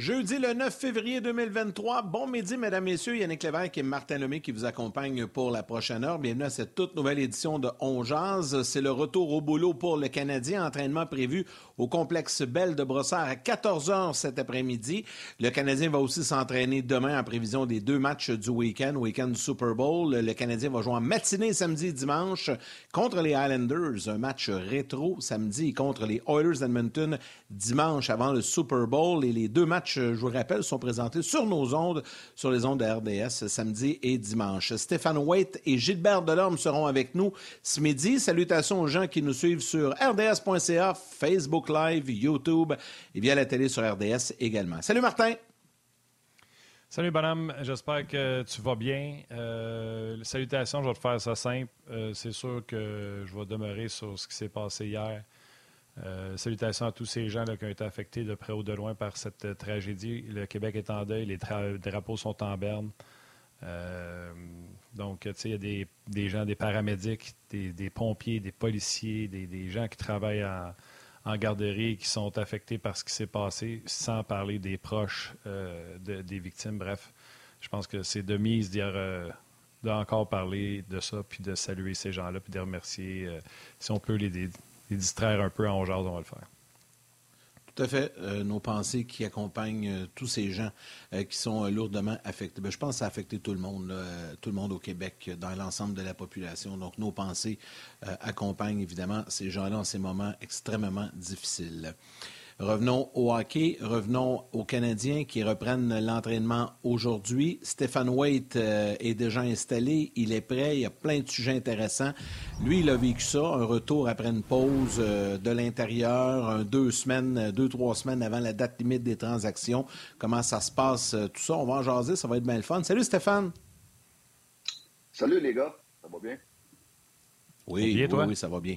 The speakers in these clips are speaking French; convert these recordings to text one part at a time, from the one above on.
Jeudi le 9 février 2023. Bon midi, mesdames, messieurs. Yannick Lévesque et Martin Lemay qui vous accompagnent pour la prochaine heure. Bienvenue à cette toute nouvelle édition de On Jazz. C'est le retour au boulot pour le Canadien. Entraînement prévu au complexe Belle de Brossard à 14h cet après-midi. Le Canadien va aussi s'entraîner demain en prévision des deux matchs du week-end, week-end Super Bowl. Le Canadien va jouer en matinée samedi et dimanche contre les Islanders. Un match rétro samedi contre les Oilers d'Edmonton dimanche avant le Super Bowl. Et les deux matchs je vous rappelle, sont présentés sur nos ondes, sur les ondes de RDS, samedi et dimanche. Stéphane Waite et Gilbert Delorme seront avec nous ce midi. Salutations aux gens qui nous suivent sur rds.ca, Facebook Live, YouTube et via la télé sur RDS également. Salut Martin! Salut, bonhomme. J'espère que tu vas bien. Euh, salutations, je vais te faire ça simple. Euh, c'est sûr que je vais demeurer sur ce qui s'est passé hier. Euh, salutations à tous ces gens là, qui ont été affectés de près ou de loin par cette tragédie. Le Québec est en deuil, les drapeaux sont en berne. Donc, tu sais, il y a des, gens, des paramédics, des, pompiers, des policiers, des, gens qui travaillent en, garderie qui sont affectés par ce qui s'est passé, sans parler des proches des victimes. Bref, je pense que c'est de mise d'encore parler de ça, puis de saluer ces gens-là, puis de remercier, si on peut les, les distraire un peu en jazz, on va le faire. Tout à fait. Euh, nos pensées qui accompagnent euh, tous ces gens euh, qui sont lourdement affectés. Ben, je pense que ça a affecté tout le monde, tout le monde au Québec, dans l'ensemble de la population. Donc, nos pensées accompagnent évidemment ces gens-là en ces moments extrêmement difficiles. Revenons au hockey, revenons aux Canadiens qui reprennent l'entraînement aujourd'hui. Stéphane Waite euh, est déjà installé, il est prêt, il y a plein de sujets intéressants. Lui, il a vécu ça, un retour après une pause euh, de l'intérieur, deux semaines, deux, trois semaines avant la date limite des transactions. Comment ça se passe, euh, tout ça, on va en jaser, ça va être bien le fun. Salut Stéphane! Salut les gars, ça va bien? Oui, oui, oui, ça va bien.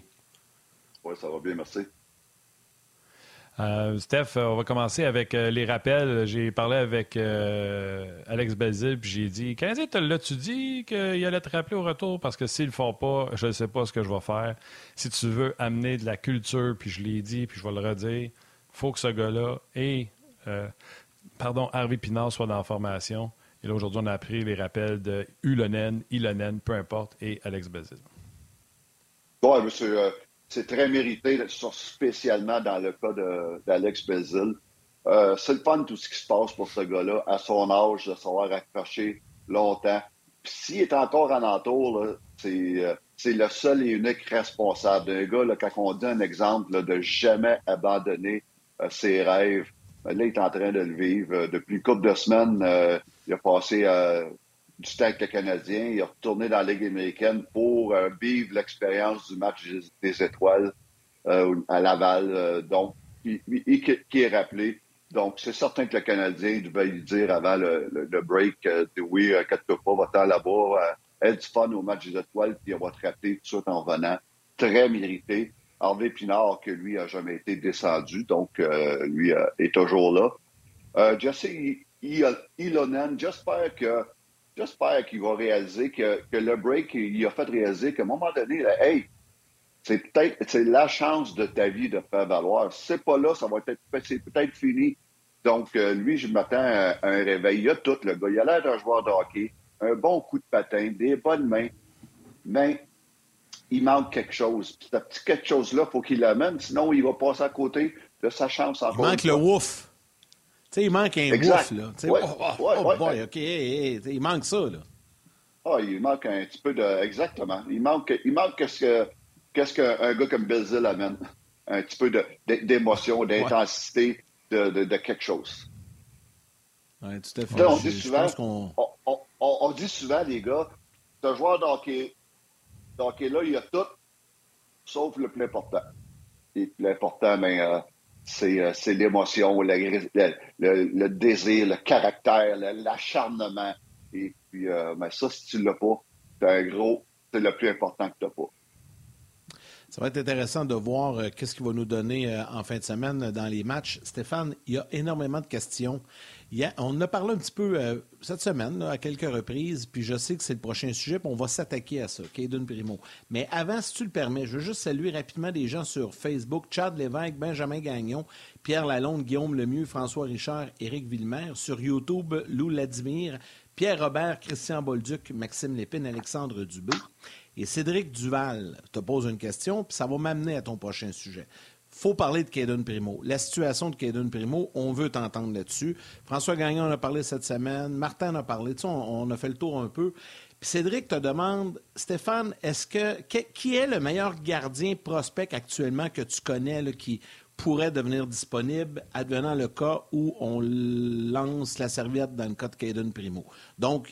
Oui, ça va bien, merci. Euh, Steph, on va commencer avec euh, les rappels. J'ai parlé avec euh, Alex Belzil, puis j'ai dit Canadien, l'as-tu dit qu'il allait te rappeler au retour? Parce que s'il ne le font pas, je ne sais pas ce que je vais faire. Si tu veux amener de la culture, puis je l'ai dit, puis je vais le redire, faut que ce gars-là et, pardon, Harvey Pinard soit dans la formation. Et là, aujourd'hui, on a appris les rappels de Ulonen, Ilonen, peu importe, et Alex Belzil. Bon, monsieur c'est très mérité, spécialement dans le cas d'Alex Belzil. Euh, c'est le fun tout ce qui se passe pour ce gars-là, à son âge, de savoir accrocher longtemps. S'il est encore en entour, euh, c'est le seul et unique responsable d'un gars, là, quand on dit un exemple de jamais abandonner euh, ses rêves, là, il est en train de le vivre. depuis une couple de semaines, il a passé du temps avec le Canadien. Il est retourné dans la Ligue américaine pour euh, vivre l'expérience du match des étoiles euh, à Laval. Euh, donc, qui est rappelé. Donc, c'est certain que le Canadien devait lui dire avant le, break oui, quatre pas, va-t'en là-bas, aide du fun au match des étoiles, puis on va te rappeler tout de en venant. Très mérité. Harvey Pinard, que lui a jamais été descendu, donc lui est toujours là. Jesse Ilonen, j'espère que J'espère qu'il va réaliser que, le break, il a fait réaliser qu'à un moment donné, hey, c'est peut-être c'est la chance de ta vie de faire valoir. Si c'est pas là, ça va être c'est peut-être fini. Donc, euh, lui, je m'attends à, un réveil. Il a tout, le gars. Il a l'air d'un joueur de hockey, un bon coup de patin, des bonnes mains, mais il manque quelque chose. Puis, ce petit quelque chose-là, il faut qu'il l'amène, sinon il va passer à côté de sa chance encore. Il manque le ouf sais, il manque un exact. là. Ouais, oh, oh, boy, OK, il manque ça, là. Ah, il manque un petit peu de... Exactement. Il manque, il manque qu'est-ce qu'est-ce qu'un gars comme Bill amène? Un petit peu d'émotion, d'intensité, de, de, quelque chose. Oui, tout à fait. on, dit souvent, on, on, dit souvent, les gars, ce joueur d'hockey, là il y a tout, sauf le plus important. Et le plus important, mais ben, euh, c'est l'émotion, le, désir, le caractère, l'acharnement. Et puis, euh, ben ça, si tu l'as pas, c'est un gros, c'est le plus important que tu n'as pas. Ça va être intéressant de voir euh, qu'est-ce qu'il va nous donner euh, en fin de semaine dans les matchs. Stéphane, il y a énormément de questions. On en a parlé un petit peu euh, cette semaine à quelques reprises, puis je sais que c'est le prochain sujet, puis on va s'attaquer à ça, Caden Primo. Mais avant, si tu le permets, je veux juste saluer rapidement des gens sur Facebook, Chad Lévesque, Benjamin Gagnon, Pierre Lalonde, Guillaume Lemieux, François Richard, Éric Villemer. Sur YouTube, Lou Ladimir, Pierre Robert, Christian Bolduc, Maxime Lépine, Alexandre Dubé. Et Cédric Duval te pose une question, puis ça va m'amener à ton prochain sujet. Faut parler de Caden Primo. La situation de Caden Primo, on veut t'entendre là-dessus. François Gagnon en a parlé cette semaine, Martin en a parlé, tu on, a fait le tour un peu. Cédric te demande, Stéphane, est-ce que, qui est le meilleur gardien prospect actuellement que tu connais qui pourrait devenir disponible advenant le cas où on lance la serviette dans le cas de Caden Primo? Donc,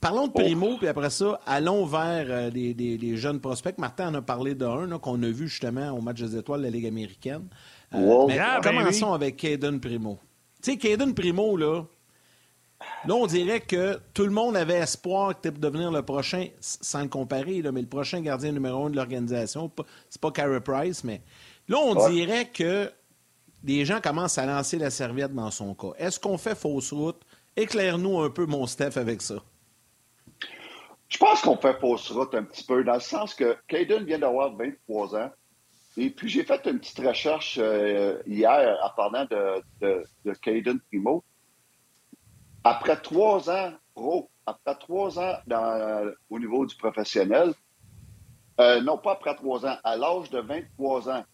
Parlons de oh. Primo, puis après ça, allons vers euh, les, jeunes prospects. Martin en a parlé d'un qu'on a vu justement au match des étoiles de la Ligue américaine. Euh, mais ah, ben commençons avec Caden Primo. Tu sais, Caden Primo, là, là, on dirait que tout le monde avait espoir que tu devenir le prochain, sans le comparer, là, mais le prochain gardien numéro un de l'organisation. C'est pas Carey Price, mais là, on dirait que les gens commencent à lancer la serviette dans son cas. Est-ce qu'on fait fausse route? Éclaire-nous un peu, mon Steph, avec ça. Je pense qu'on fait fausse route un petit peu, dans le sens que Caden vient d'avoir 23 ans. Et puis, j'ai fait une petite recherche euh, hier en parlant de, de, de Primo. Après trois ans pro, après trois ans dans, au niveau du professionnel, euh, non pas après trois ans, à l'âge de 23 ans,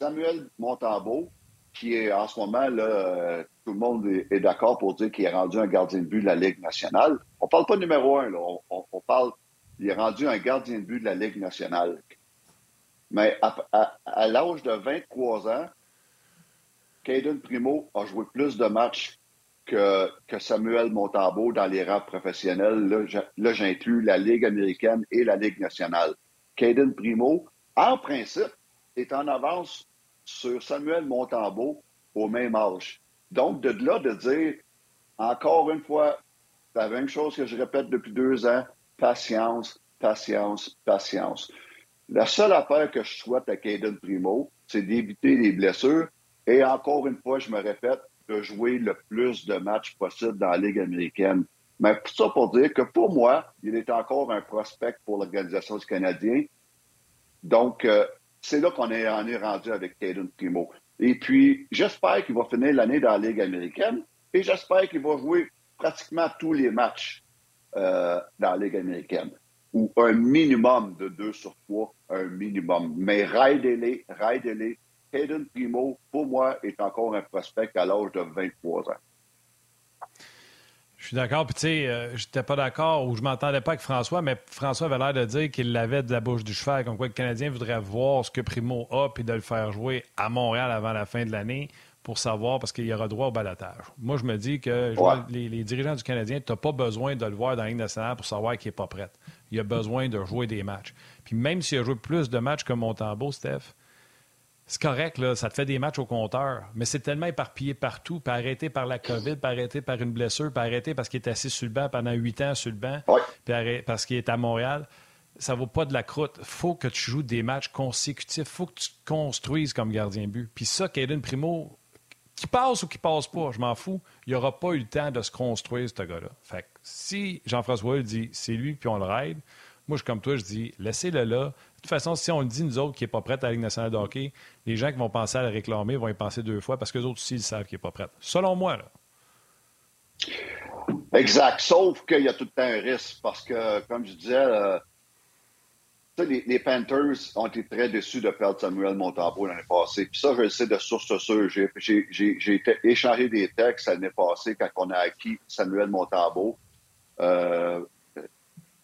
Samuel Montambeau, qui est en ce moment, là, euh, tout le monde est, d'accord pour dire qu'il est rendu un gardien de but de la Ligue nationale. On parle pas numéro un, là. On, parle, il est rendu un gardien de but de la Ligue nationale. Mais à, l'âge de 23 ans, Caden Primo a joué plus de matchs que, que Samuel Montambeau dans les rangs professionnels. Là, j'inclus la Ligue américaine et la Ligue nationale. Caden Primo, en principe, est en avance sur Samuel Montambeau au même âge. Donc, de là de dire, encore une fois, la même chose que je répète depuis deux ans, patience, patience, patience. La seule affaire que je souhaite à Caden Primo, c'est d'éviter les blessures. Et encore une fois, je me répète, de jouer le plus de matchs possible dans la Ligue américaine. Mais ça pour dire que pour moi, il est encore un prospect pour l'organisation du Canadien. Donc, euh, c'est là qu'on est, est rendu avec Caden Primo. Et puis, j'espère qu'il va finir l'année dans la Ligue américaine et j'espère qu'il va jouer pratiquement tous les matchs euh, dans la Ligue américaine. Ou un minimum de deux sur trois, un minimum. Mais raidez-les, raidez-les. Hayden Primo, pour moi, est encore un prospect à l'âge de 23 ans. Je suis d'accord. Puis, tu sais, euh, j'étais pas d'accord ou je m'entendais pas avec François, mais François avait l'air de dire qu'il l'avait de la bouche du cheval, comme quoi le Canadien voudrait voir ce que Primo a puis de le faire jouer à Montréal avant la fin de l'année pour savoir, parce qu'il y aura droit au balotage. Moi, je me dis que les, dirigeants du Canadien, tu n'as pas besoin de le voir dans la Ligue nationale pour savoir qu'il n'est pas prêt. Il a besoin de jouer des matchs. Puis même s'il a joué plus de matchs que Montembeau, Steph, c'est correct, là, ça te fait des matchs au compteur, mais c'est tellement éparpillé partout, puis arrêté par la COVID, puis arrêté par une blessure, puis arrêté parce qu'il est assis sur le banc pendant huit ans sur le banc, puis parce qu'il est à Montréal. Ça vaut pas de la croûte. faut que tu joues des matchs consécutifs. faut que tu construises comme gardien but. Puis ça, Caden Primo, qui passe ou qui passe pas, je m'en fous, il aura pas eu le temps de se construire, ce gars-là. Fait que si Jean-François dit c'est lui, puis on le raide, moi, je comme toi, je dis laissez-le là. De toute façon, si on dit, nous autres, qui n'est pas prêt à la Ligue nationale de hockey, les gens qui vont penser à le réclamer vont y penser deux fois parce que les autres aussi, ils savent qu'il n'est pas prêt. Selon moi, là. Exact. Sauf qu'il y a tout le temps un risque parce que, comme je disais, euh, les, Panthers ont été très déçus de perdre Samuel Montembeau l'année passée. Puis ça, je le sais de source sûre. J'ai échangé des textes l'année passée quand on a acquis Samuel Montembeau euh,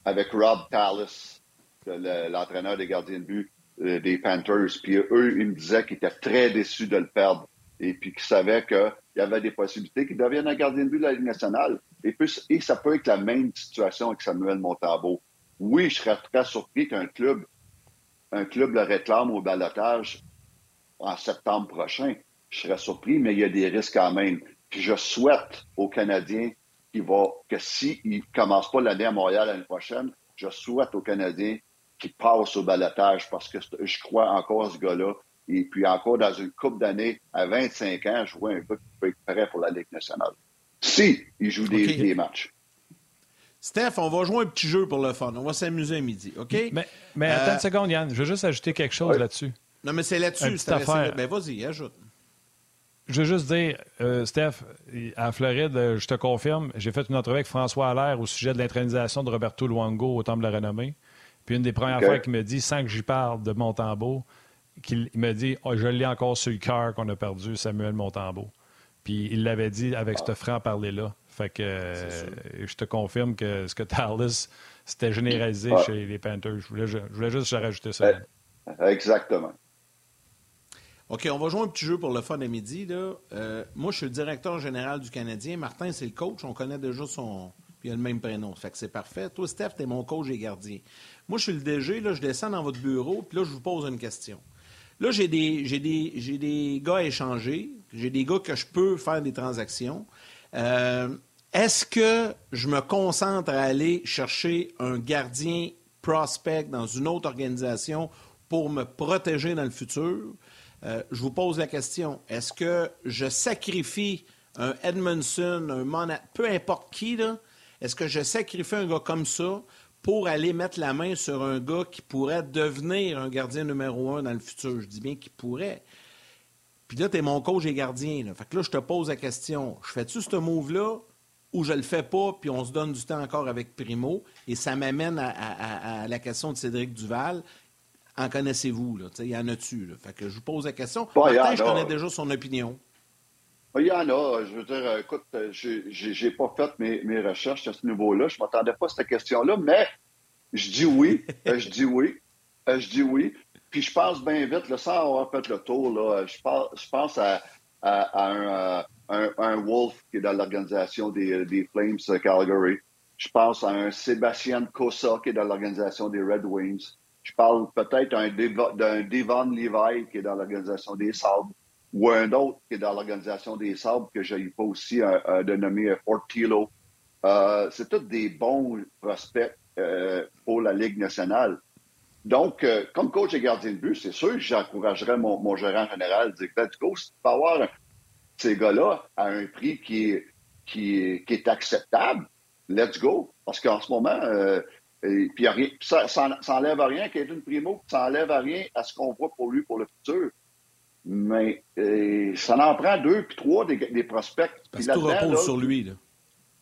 avec Rob Tallis l'entraîneur des gardiens de but euh, des Panthers. Puis eux, ils me disaient qu'ils étaient très déçus de le perdre et puis qu'ils savaient qu'il y avait des possibilités qu'il devienne un gardien de but de la Ligue nationale. Et, et ça peut être la même situation avec Samuel Montambeau. Oui, je serais très surpris qu'un club, un club le réclame au balotage en septembre prochain. Je serais surpris, mais il y a des risques quand même. Puis je souhaite aux Canadiens qu'il va, que s'ils ne commencent pas l'année à Montréal l'année prochaine, je souhaite aux Canadiens qui passe au balotage parce que je crois encore à ce gars-là. Et puis encore dans une coupe d'années, à 25 ans, je vois un gars qui peut être prêt pour la Ligue nationale. Si il joue des, matchs. Steph, on va jouer un petit jeu pour le fun. On va s'amuser à midi, OK? Mais, mais attends une euh, seconde, Yann. Je veux juste ajouter quelque chose là-dessus. Non, mais c'est là-dessus. C'est affaire. Ben, vas-y, ajoute. Je veux juste dire, euh, Steph, à Floride, euh, je te confirme, j'ai fait une entrevue avec François Allaire au sujet de l'intronisation de Roberto Luango au Temple de la Renommée. Puis une des premières fois qu'il me dit, sans que j'y parle de Montembeau, qu'il me dit oh, Je l'ai encore sur le cœur qu'on a perdu Samuel Montembeau. Puis il l'avait dit avec ce franc-parler-là. Fait que euh, je te confirme que ce que Tallis, c'était généralisé chez les Panthers. Je voulais, je voulais juste rajouter ça. Exactement. OK, on va jouer un petit jeu pour le fun à midi. Là. Euh, moi, je suis le directeur général du Canadien. Martin, c'est le coach. On connaît déjà son. Puis il a le même prénom. Fait que c'est parfait. Toi, Steph, t'es mon coach et gardien. Moi, je suis le DG. Là, je descends dans votre bureau. Puis là, je vous pose une question. Là, j'ai des, j'ai des, j'ai des gars à échanger. J'ai des gars que je peux faire des transactions. Euh, est-ce que je me concentre à aller chercher un gardien prospect dans une autre organisation pour me protéger dans le futur? Euh, je vous pose la question, est-ce que je sacrifie un Edmondson, un Monat, peu importe qui, là, est-ce que je sacrifie un gars comme ça pour aller mettre la main sur un gars qui pourrait devenir un gardien numéro un dans le futur? Je dis bien qu'il pourrait. Puis là, tu es mon coach et gardien. Là. Fait que là, je te pose la question, je fais-tu ce move-là ou je le fais pas, puis on se donne du temps encore avec Primo? Et ça m'amène à, la question de Cédric Duval en connaissez-vous? Il y en a-tu? Fait que je vous pose la question. Martin, je connais déjà son opinion. Il y en a. Je veux dire, euh, écoute, euh, j'ai pas fait mes, mes, recherches à ce niveau-là. Je m'attendais pas à cette question-là, mais je dis oui. Euh, je dis oui. Je dis oui. Puis je pense bien vite, là, sans avoir fait le tour, là, je, pense, je pense à, un, un, Wolf qui est dans l'organisation des, des, Flames Calgary. Je pense à un Sébastien Cosa qui est dans l'organisation des Red Wings. Je parle peut-être d'un Devon Levi qui est dans l'organisation des Sabres ou un autre qui est dans l'organisation des Sabres que je n'ai pas aussi un, dénommé Fortilo. Euh, c'est tous des bons prospects euh, pour la Ligue nationale. Donc, euh, comme coach et gardien de but, c'est sûr que j'encouragerais mon, gérant général à dire Let's go, si tu peux avoir ces gars-là à un prix qui est, qui qui est acceptable, let's go. Parce qu'en ce moment, et ça, ça, enlève à rien Primo, ça enlève à rien à ce qu'on voit pour lui pour le futur. Mais euh, ça en prend deux puis trois des, des prospects. Parce que tout repose sur lui. Là.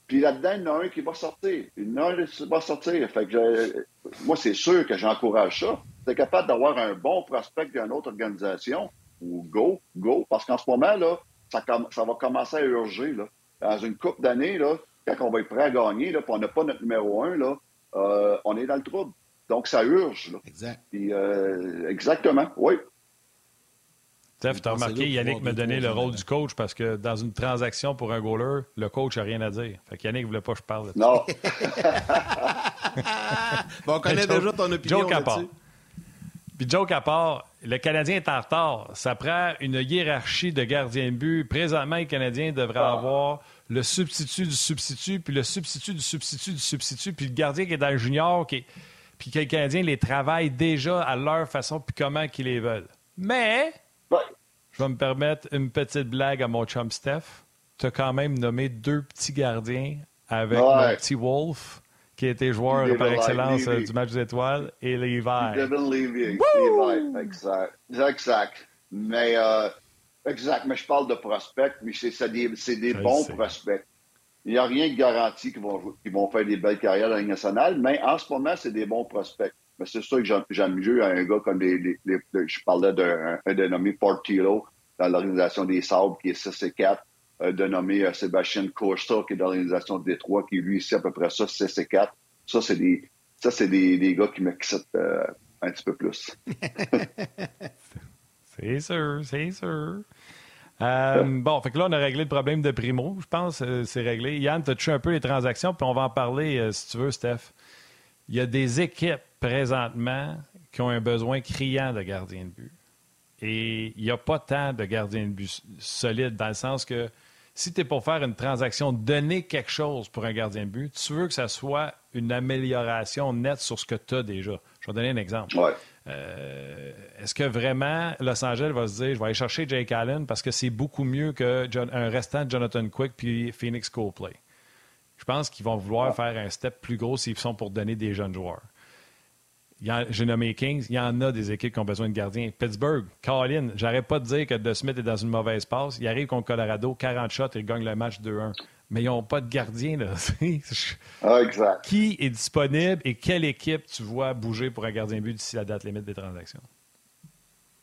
Puis là-dedans, il y en a un qui va sortir. Il y en a un qui va sortir. Fait que moi, c'est sûr que j'encourage ça. Tu capable d'avoir un bon prospect d'une autre organisation, ou go, go. Parce qu'en ce moment, là, ça, ça va commencer à urger. Là. Dans une couple d'années, là, quand on va être prêt à gagner, là, puis on n'a pas notre numéro un, là, euh, on est dans le trouble. Donc, ça urge. Là. Exact. Euh, exactement, oui. Steph, tu as remarqué, Yannick me donnait le rôle du coach parce que dans une transaction pour un goaler, le coach n'a rien à dire. Fait Yannick ne voulait pas que je parle de ça. Non. bon, on connaît déjà ton opinion Joke à part. Puis joke à part, le Canadien est en retard. Ça prend une hiérarchie de gardiens de but. Présentement, le Canadien devrait ah. avoir le substitut du substitut, puis le substitut du substitut du substitut, puis le gardien qui est dans le junior, qui puis que les Canadiens les travaillent déjà à leur façon, puis comment qu'ils les veulent. Mais, je vais me permettre une petite blague à mon chum Steph. Tu as quand même nommé deux petits gardiens avec mon petit Wolf, qui était joueur par excellence euh, du match des étoiles, et Levy, Levi, exact. Exact. Mais euh, Exact, mais je parle de prospects, mais c'est des, des bons prospects. Il n'y a rien de garanti qu'ils vont, vont faire des belles carrières dans la nationale, mais en ce moment, c'est des bons prospects. Mais c'est sûr que j'aime mieux un gars comme les, je parlais d'un dénommé Portillo dans l'organisation des Sabres, qui est 6 et 4, un dénommé euh, Sébastien Costa, qui est dans l'organisation de Détroit, qui lui ici à peu près ça, 6 et 4. Ça, c'est des, ça, c'est des, des, gars qui m'excitent euh, un petit peu plus. C'est sûr, c'est sûr. Euh, bon, fait que là, on a réglé le problème de Primo, je pense. Euh, c'est réglé. Yann, tu as touché un peu les transactions, puis on va en parler euh, si tu veux, Steph. Il y a des équipes présentement qui ont un besoin criant de gardien de but. Et il n'y a pas tant de gardiens de but solides, dans le sens que si tu es pour faire une transaction, donner quelque chose pour un gardien de but, tu veux que ça soit une amélioration nette sur ce que tu as déjà. Je vais donner un exemple. Ouais. Euh, est-ce que vraiment Los Angeles va se dire je vais aller chercher Jake Allen parce que c'est beaucoup mieux qu'un restant de Jonathan Quick puis Phoenix Coldplay? Je pense qu'ils vont vouloir faire un step plus gros s'ils sont pour donner des jeunes joueurs. J'ai nommé Kings, il y en a des équipes qui ont besoin de gardiens. Pittsburgh, Colin, j'arrête pas de dire que De Smith est dans une mauvaise passe. Il arrive contre Colorado, 40 shots et il gagne le match 2-1 mais ils n'ont pas de gardien. Là. ah, exact. Qui est disponible et quelle équipe tu vois bouger pour un gardien but d'ici la date limite des transactions?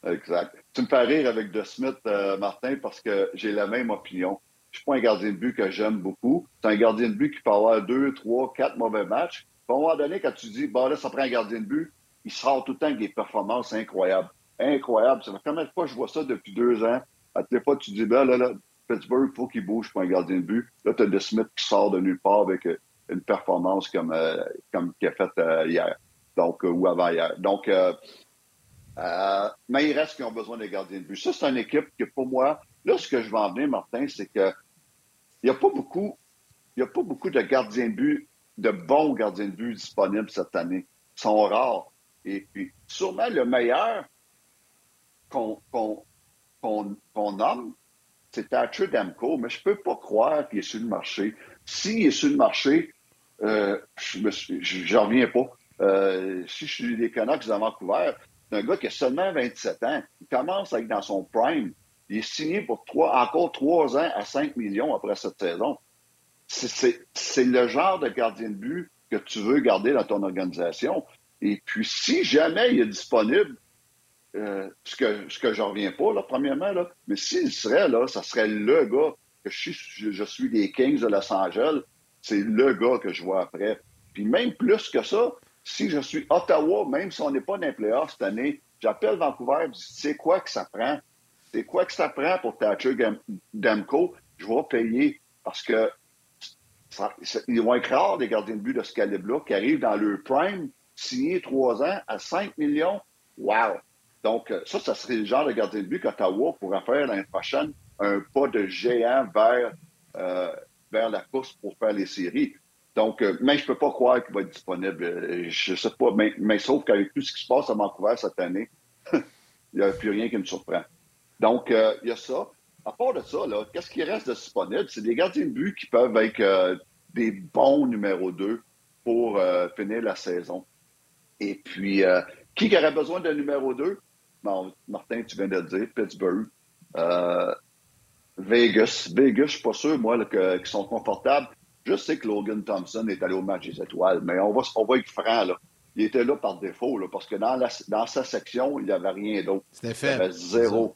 Exact. Tu me fais rire avec De Smith, euh, Martin, parce que j'ai la même opinion. Je suis pas un gardien de but que j'aime beaucoup. C'est un gardien de but qui peut avoir deux, trois, quatre mauvais matchs. à un moment donné, quand tu dis, bon, là, ça prend un gardien de but, il sort tout le temps avec des performances incroyables. Incroyables. Ça fait combien de fois je vois ça depuis deux ans? À toutes les fois, tu dis, ben, là, là, Pittsburgh, faut qu'il bouge pour un gardien de but. Là, tu as De Smith qui sort de nulle part avec euh, une performance comme, euh, comme qu'il a faite euh, hier, donc, ou avant-hier. Donc, mais il reste qu'ils ont besoin de gardiens de but. Ça, c'est une équipe que, pour moi, là, ce que je veux en venir, Martin, c'est que il n'y a pas beaucoup il a pas beaucoup de gardiens de but, de bons gardiens de but disponibles cette année. Ils sont rares. Et puis, sûrement le meilleur qu'on nomme, c'est Thatcher Damco, mais je ne peux pas croire qu'il est sur le marché. S'il est sur le marché, euh, je n'en reviens pas. Euh, si je suis des Canucks de Vancouver, c'est un gars qui a seulement 27 ans. Il commence à être dans son prime. Il est signé pour trois, encore trois ans à 5 millions après cette saison. C'est le genre de gardien de but que tu veux garder dans ton organisation. Et puis, si jamais il est disponible, euh, ce que ce que reviens pas, là, premièrement, là, mais s'il serait là, ça serait le gars que je suis, je, des Kings de Los Angeles, c'est le gars que je vois après. Puis même plus que ça, si je suis Ottawa, même si on n'est pas dans les cette année, j'appelle Vancouver et dis c'est quoi que ça prend? C'est quoi que ça prend pour Thatcher Demko? Je vais payer parce que ils vont être rares des gardiens de but de ce calibre-là qui arrivent dans leur prime, signer trois ans à 5 millions. Wow! Donc, euh, ça, ça serait le genre de gardien de but qu'Ottawa pourrait faire l'année prochaine un pas de géant vers, euh, vers la course pour faire les séries. Donc, euh, mais je ne peux pas croire qu'il va être disponible. Je ne sais pas, mais, mais sauf qu'avec tout ce qui se passe à Vancouver cette année, il n'y a plus rien qui me surprend. Donc, il y a ça. À part de ça, qu'est-ce qui reste de disponible? C'est des gardiens de but qui peuvent être des bons numéro 2 pour finir la saison. Et puis, qui aurait besoin d'un numéro 2? Martin, tu viens de le dire, Pittsburgh, euh, Vegas. Vegas, je ne suis pas sûr, moi, qu'ils sont confortables. Je sais que Logan Thompson est allé au match des étoiles, mais on va, on va être franc, là. Il était là par défaut, parce que dans, dans sa section, il n'y avait rien d'autre. C'était fait. Il avait zéro.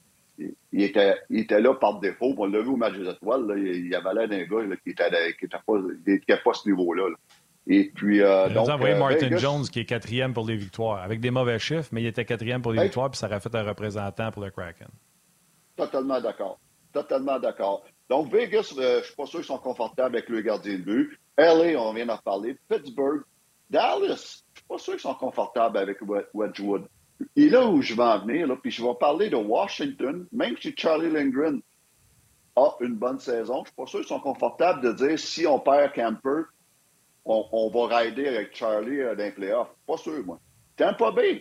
Il, était, il était là par défaut. On l'a vu au match des étoiles, il, y avait l'air d'un gars qui n'était pas, ce niveau-là. là et puis, euh, donc, envoyé euh, Martin Jones qui est quatrième pour les victoires, avec des mauvais chiffres, mais il était quatrième pour les victoires, puis ça aurait fait un représentant pour le Kraken. Totalement d'accord. Totalement d'accord. Donc, Vegas, euh, je ne suis pas sûr qu'ils sont confortables avec le gardien de but. LA, on vient d'en parler. Pittsburgh. Dallas, je ne suis pas sûr qu'ils sont confortables avec Wedgwood. Et là où je vais en venir, puis je vais parler de Washington, même si Charlie Lindgren a une bonne saison, je ne suis pas sûr qu'ils sont confortables de dire si on perd Camper, on, va rider avec Charlie euh, dans les playoffs. Pas sûr, moi. pas bien.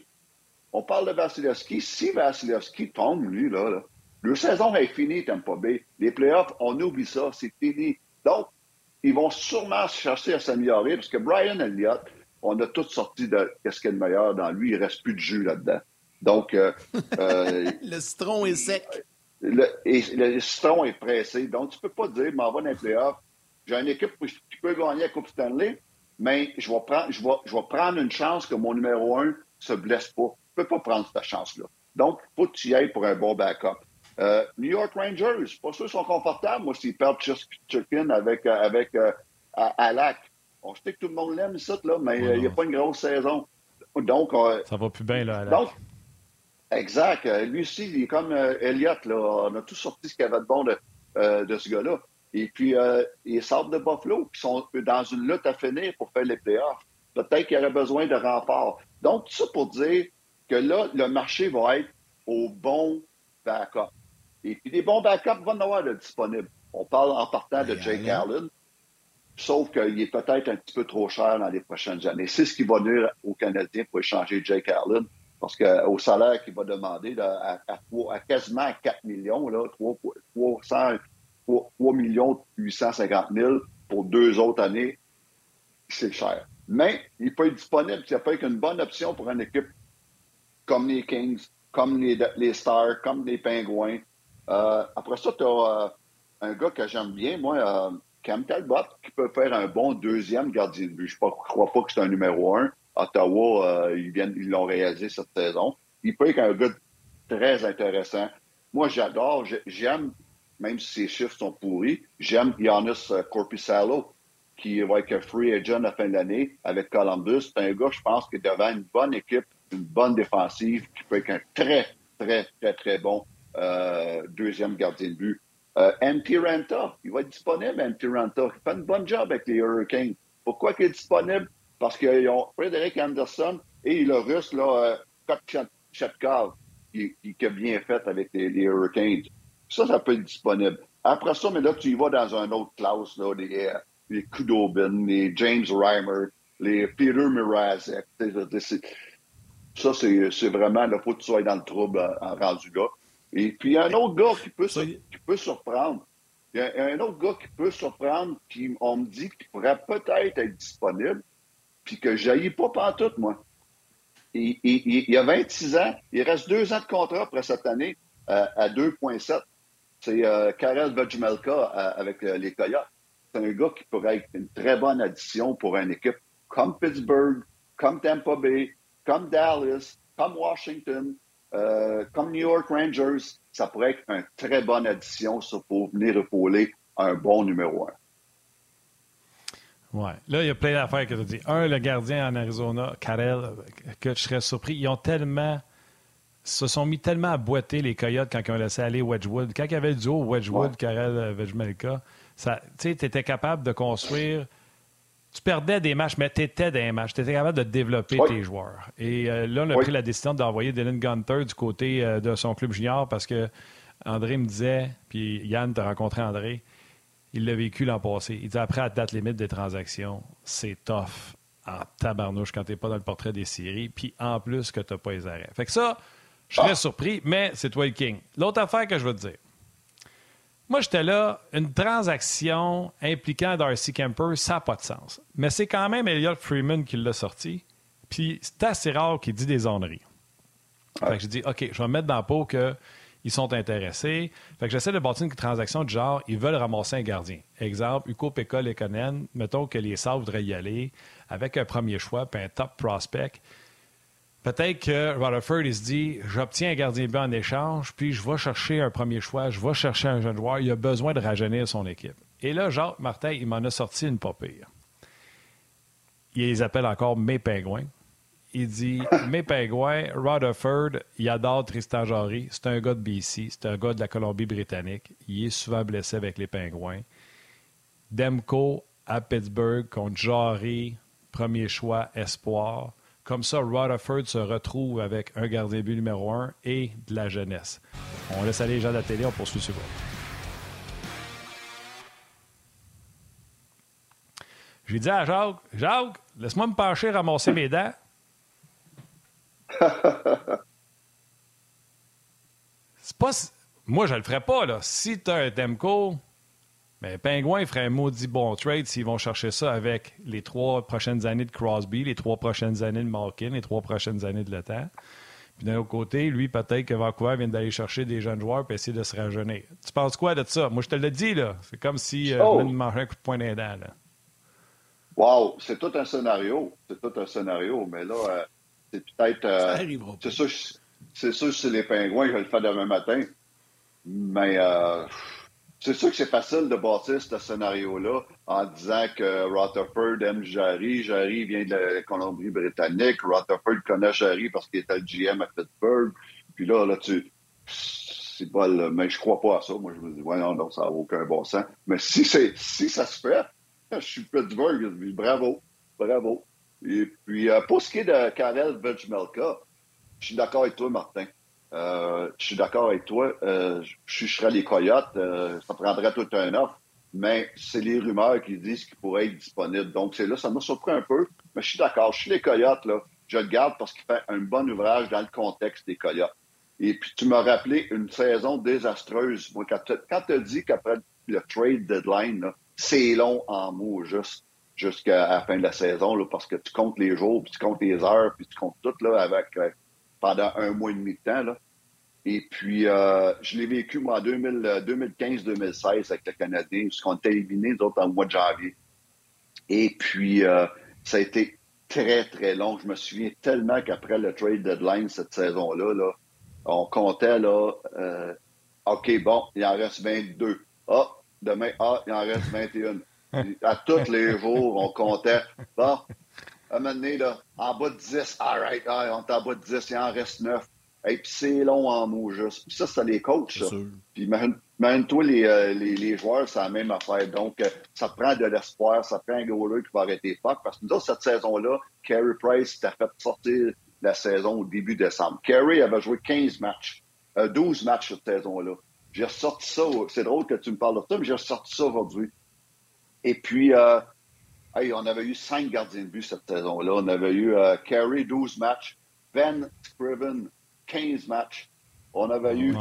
on parle de Vasilevski. Si Vasilevski tombe, lui, là, là le saison est finie, pas bien. Les playoffs, on oublie ça, c'est fini. Donc, ils vont sûrement chercher à s'améliorer parce que Brian Elliott, on a tous sorti de qu'est-ce qu'il y a de meilleur dans lui. Il ne reste plus de jus là-dedans. Donc, euh, euh, le citron est sec. Le, le, citron est pressé. Donc, tu ne peux pas dire, m'en va dans les playoffs, j'ai une équipe qui peut gagner la Coupe Stanley, mais je vais, prendre, je, vais, je vais prendre une chance que mon numéro un ne se blesse pas. Je ne peux pas prendre cette chance-là. Donc, il faut que tu y ailles pour un bon backup. Euh, New York Rangers, pas sûr qu'ils sont confortables, moi, s'ils perdent Churkin avec, euh, avec euh, Alak. On sait que tout le monde l'aime, ça, là, mais il n'y a pas une grosse saison. Donc, ça va plus bien, là. Donc, exact. Lui aussi, il est comme Elliott, là. On a tout sorti ce qu'il y avait de bon de, de ce gars-là. Et puis, euh, ils sortent de Buffalo, qui sont dans une lutte à finir pour faire les playoffs. Peut-être qu'il y aurait besoin de renforts. Donc, tout ça pour dire que là, le marché va être au bon backup. Et puis, des bons backups vont en avoir de disponibles. On parle en partant de Jake Allen. Sauf qu'il est peut-être un petit peu trop cher dans les prochaines années. C'est ce qui va nuire aux Canadiens pour échanger Jake Allen, parce qu'au salaire qu'il va demander à, quasiment 4 millions, là, 3, 3, millions 850 000 pour deux autres années, c'est cher. Mais il peut être disponible, ça peut être une bonne option pour une équipe comme les Kings, comme les, Stars, comme les Pingouins. Euh, après ça, tu as euh, un gars que j'aime bien, moi, euh, Cam Talbot, qui peut faire un bon deuxième gardien de but. Je ne crois pas que c'est un numéro un. Ottawa, ils ils l'ont réalisé cette saison. Il peut être un gars très intéressant. Moi, j'adore, j'aime, même si ses chiffres sont pourris, j'aime Giannis Corpusalo, qui va être un free agent à la fin de l'année avec Columbus. C'est un gars, je pense, qui est devant une bonne équipe, une bonne défensive, qui peut être un très, très, très, très bon euh, deuxième gardien de but. Euh, Ranta, il va être disponible, Antti Ranta. Il fait un bon job avec les Hurricanes. Pourquoi il est disponible? Parce qu'ils ont Frédéric Anderson et le russe, là, euh, qui, a bien fait avec les, Hurricanes. Ça, ça peut être disponible. Après ça, mais là, tu y vas dans un autre classe, là, les, euh, les Kudobin, les James Reimer, les Peter Mirazek. Ça, c'est vraiment, il faut que tu sois dans le trouble en rendu là. Et puis, il y a un autre gars qui peut, qui peut surprendre. Il y a un autre gars qui peut surprendre, qui, on me dit qu'il pourrait peut-être être disponible, puis que je pas pantoute, moi. Il, il, il, a 26 ans, il reste deux ans de contrat après cette année euh, à 2,7. C'est euh, Karel Vajmelka euh, avec les Coyotes c'est un gars qui pourrait être une très bonne addition pour une équipe comme Pittsburgh, comme Tampa Bay, comme Dallas, comme Washington, euh, comme New York Rangers. Ça pourrait être une très bonne addition pour venir épauler un bon numéro un. Ouais. Là, il y a plein d'affaires que tu dis. Un, le gardien en Arizona, Karel, que je serais surpris. Ils ont tellement se sont mis tellement à boiter les Coyotes quand ils ont laissé aller Wedgwood. Quand il y avait le duo Wedgwood, Karel, Vejmelka, tu étais capable de construire. Tu perdais des matchs, mais tu étais dans les matchs. Tu étais capable de développer tes joueurs. Et euh, là, on a pris la décision d'envoyer Dylan Gunter du côté euh, de son club junior parce que André me disait, puis Yann t'a rencontré André, il l'a vécu l'an passé. Il dit après, à date limite des transactions, c'est tough en tabarnouche quand tu n'es pas dans le portrait des séries, puis en plus que tu n'as pas les arrêts. Fait que ça, je serais ah. surpris, mais c'est toi le king. L'autre affaire que je veux te dire, moi, j'étais là, une transaction impliquant Darcy Kemper, ça n'a pas de sens. Mais c'est quand même Elliot Freeman qui l'a sorti. Puis c'est assez rare qu'il dit des onneries. Fait que je dis, OK, je vais me mettre dans la peau qu'ils sont intéressés. Fait que j'essaie de bâtir une transaction du genre, ils veulent ramasser un gardien. Exemple, Uko Pekka Lekonen, mettons que les Sabres voudraient y aller avec un premier choix puis un top prospect. Peut-être que Rutherford, il se dit j'obtiens un gardien de but en échange, puis je vais chercher un premier choix, je vais chercher un jeune joueur. Il a besoin de rajeunir son équipe. Et là, Jacques Martin, il m'en a sorti une pas pire. Il les appelle encore mes pingouins. Il dit Mes pingouins, Rutherford, il adore Tristan Jarry. C'est un gars de BC, c'est un gars de la Colombie-Britannique. Il est souvent blessé avec les pingouins. Demko à Pittsburgh contre Jarry, premier choix, espoir. Comme ça, Rutherford se retrouve avec un gardien but numéro un et de la jeunesse. On laisse aller les gens de la télé, on poursuit sur J'ai dit à Jacques, Jacques, laisse-moi me pencher, ramasser mes dents. C'est pas. Moi, je le ferais pas, là. Si tu as un Demco, mais Pingouin ferait un maudit bon trade s'ils vont chercher ça avec les trois prochaines années de Crosby, les trois prochaines années de Malkin, les trois prochaines années de l'État. Puis d'un autre côté, lui, peut-être que Vancouver vient d'aller chercher des jeunes joueurs et essayer de se rajeunir. Tu penses quoi de ça? Moi, je te le dis, là. C'est comme si euh, oh. je manger un coup de poing dans là. Wow! C'est tout un scénario. C'est tout un scénario. Mais là, euh, c'est peut-être. Euh, c'est sûr, c'est sûr que c'est les pingouins, je vais le faire demain matin. Mais. C'est sûr que c'est facile de bâtir ce scénario-là en disant que Rutherford aime Jarry. Jarry vient de la Colombie-Britannique. Rutherford connaît Jarry parce qu'il était le GM à Pittsburgh. Puis là, là, tu. C'est pas Mais je crois pas à ça. Moi, je me dis, ouais, non, non, ça n'a aucun bon sens. Mais si, c'est, si ça se fait, je suis Pittsburgh, bravo, bravo. Et puis, euh, pour ce qui est de Karel Vejmelka, je suis d'accord avec toi, Martin. Euh, je suis d'accord avec toi. Euh, je serais les Coyotes. Euh, ça prendrait tout un offre. mais c'est les rumeurs qui disent qu'il pourrait être disponible. Donc, c'est là, ça m'a surpris un peu, mais je suis d'accord. Je suis les Coyotes, là, je le garde parce qu'il fait un bon ouvrage dans le contexte des Coyotes. Et puis, tu m'as rappelé une saison désastreuse. Moi, quand tu as dit qu'après le trade deadline, c'est long en mots, juste jusqu'à la fin de la saison, parce que tu comptes les jours, puis tu comptes les heures, puis tu comptes tout là, avec, pendant un mois et demi de temps. Là. Et puis, euh, je l'ai vécu, moi, en 2015-2016 euh, avec le Canadien, puisqu'on était éliminés, nous autres, en mois de janvier. Et puis, euh, ça a été très, très long. Je me souviens tellement qu'après le trade deadline cette saison-là, là, on comptait, là, euh, OK, bon, il en reste 22. Ah, demain, ah, il en reste 21. à tous les jours, on comptait. Bon, un moment donné, là, en bas de 10, all right, on est en bas de 10, il en reste 9. Et puis c'est long en mots juste. Puis ça, c'est les coachs, ça. Puis imagine-toi, les, euh, les, les, joueurs, c'est la même affaire. Donc, euh, ça prend de l'espoir, ça prend un goaler qui va arrêter pas. Parce que nous autres, cette saison-là, Carey Price t'a fait sortir la saison au début décembre. Carey avait joué 15 matchs, 12 euh, matchs cette saison-là. J'ai ressorti ça, c'est drôle que tu me parles de ça, mais j'ai ressorti ça aujourd'hui. Et puis, euh, on avait eu cinq gardiens de but cette saison-là. On avait eu euh, Carey, 12 matchs, Ben Scriven, 15 matchs. On avait eu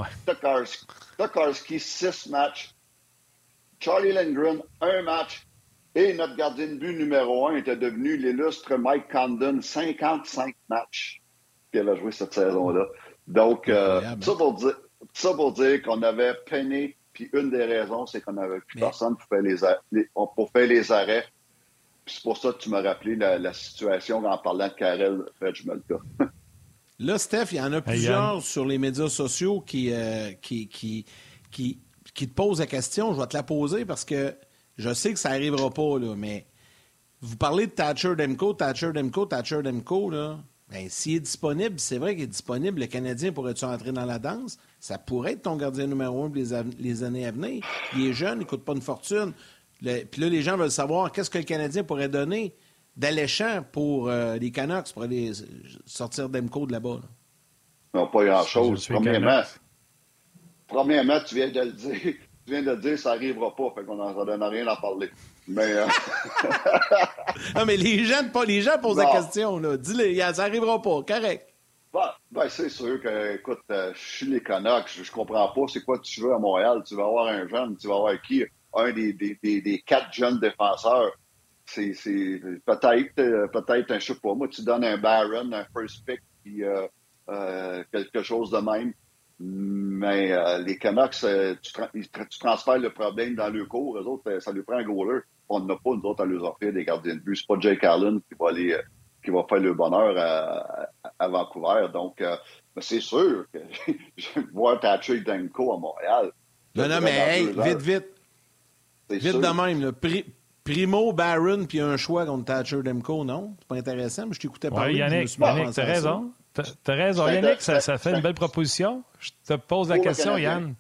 Tokarski, 6 matchs. Charlie Lindgren, 1 match. Et notre gardien de but numéro 1 était devenu l'illustre Mike Condon, 55 matchs qu'il avait joué cette saison-là. Donc, euh, ça, pour dire, ça pour dire qu'on avait peiné, puis une des raisons, c'est qu'on n'avait plus personne pour faire les, pour faire les arrêts. C'est pour ça que tu m'as rappelé la, situation en parlant de Karel Regmelka. Là, Steph, il y en a plusieurs sur les médias sociaux euh, qui, qui, qui, qui, te posent la question. Je vais te la poser parce que je sais que ça n'arrivera pas, là, mais vous parlez de Thatcher Demko, Thatcher Demko, Thatcher Demko, là. Ben, s'il est disponible, c'est vrai qu'il est disponible, le Canadien pourrait-tu entrer dans la danse? Ça pourrait être ton gardien numéro un pour les, années à venir. Il est jeune, il ne coûte pas une fortune. Puis là, les gens veulent savoir qu'est-ce que le Canadien pourrait donner d'alléchant pour euh, les Canucks pour aller sortir d'Emco de là-bas? Non, pas grand-chose. Premièrement, premièrement, tu viens de le dire. Tu viens de le dire, ça n'arrivera pas, fait qu'on n'en donne rien à parler. Mais. Euh, non, mais les gens, pas les gens posent la question, là. Dis-le, ça n'arrivera pas, correct. Ben, ben, c'est sûr que, écoute, euh, je suis les Canucks, je, ne comprends pas c'est quoi tu veux à Montréal. Tu vas avoir un jeune, tu vas avoir qui? Un des, des, des quatre jeunes défenseurs c'est peut-être, euh, peut-être, je sais pas, moi, tu donnes un Baron, un first pick, puis euh, euh, quelque chose de même. Mais les Canucks, tu, tu, transfères le problème dans le cours. Eux autres, ça lui prend un goaler. On n'a pas, nous autres, à leur offrir des gardiens de but. C'est pas Jake Allen qui va aller, qui va faire le bonheur à, Vancouver. Donc, c'est sûr que je vais voir Patrick Danko à Montréal. Non, non, mais vite, vite. Vite de même. Le prix, Primo, Barron, puis un choix contre Thatcher Demko, non? C'est pas intéressant, mais je t'écoutais parler. Oui, Yannick, Yannick t'as raison. T'as raison. Yannick, ça, ça, fait une belle proposition. Je te pose la question, Yann.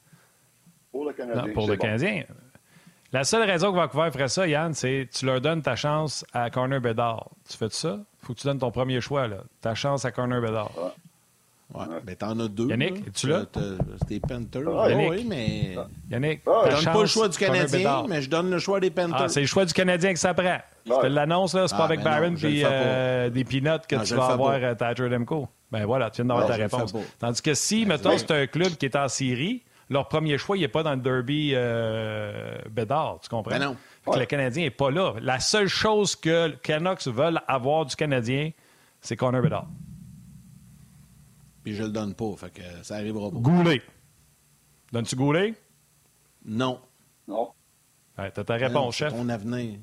Pour le Canadien. Non, pour le Canadien. La seule raison que Vancouver ferait ça, Yann, c'est tu leur donnes ta chance à Corner Bedard. Tu fais ça? faut que tu donnes ton premier choix, là. Ta chance à Corner Bedard. Ouais, mais t'en as deux. Yannick, es-tu là? C'était Panthers. Ah, oui, mais. Yannick, ah, je donne pas le choix du Canadien, mais je donne le choix des Panthers. Ah, c'est le choix du Canadien que ça prend. Je te l'annonce, là, c'est pas ah, avec Barron et euh, des peanuts que tu vas avoir à Thatcher Demko. Ben voilà, tu viens d'avoir ta réponse. Tandis que si, ben, mettons, c'est un club qui est en série, leur premier choix, il n'est pas dans le derby euh, Bédard, tu comprends? Ben non. que le Canadien n'est pas là. La seule chose que Canucks veulent avoir du Canadien, c'est Connor Bedard puis je le donne pas. Fait que ça arrivera pas. Goulet. Donnes-tu Goulet? Non. Non. Ouais, T'as ta réponse, chef. ton avenir.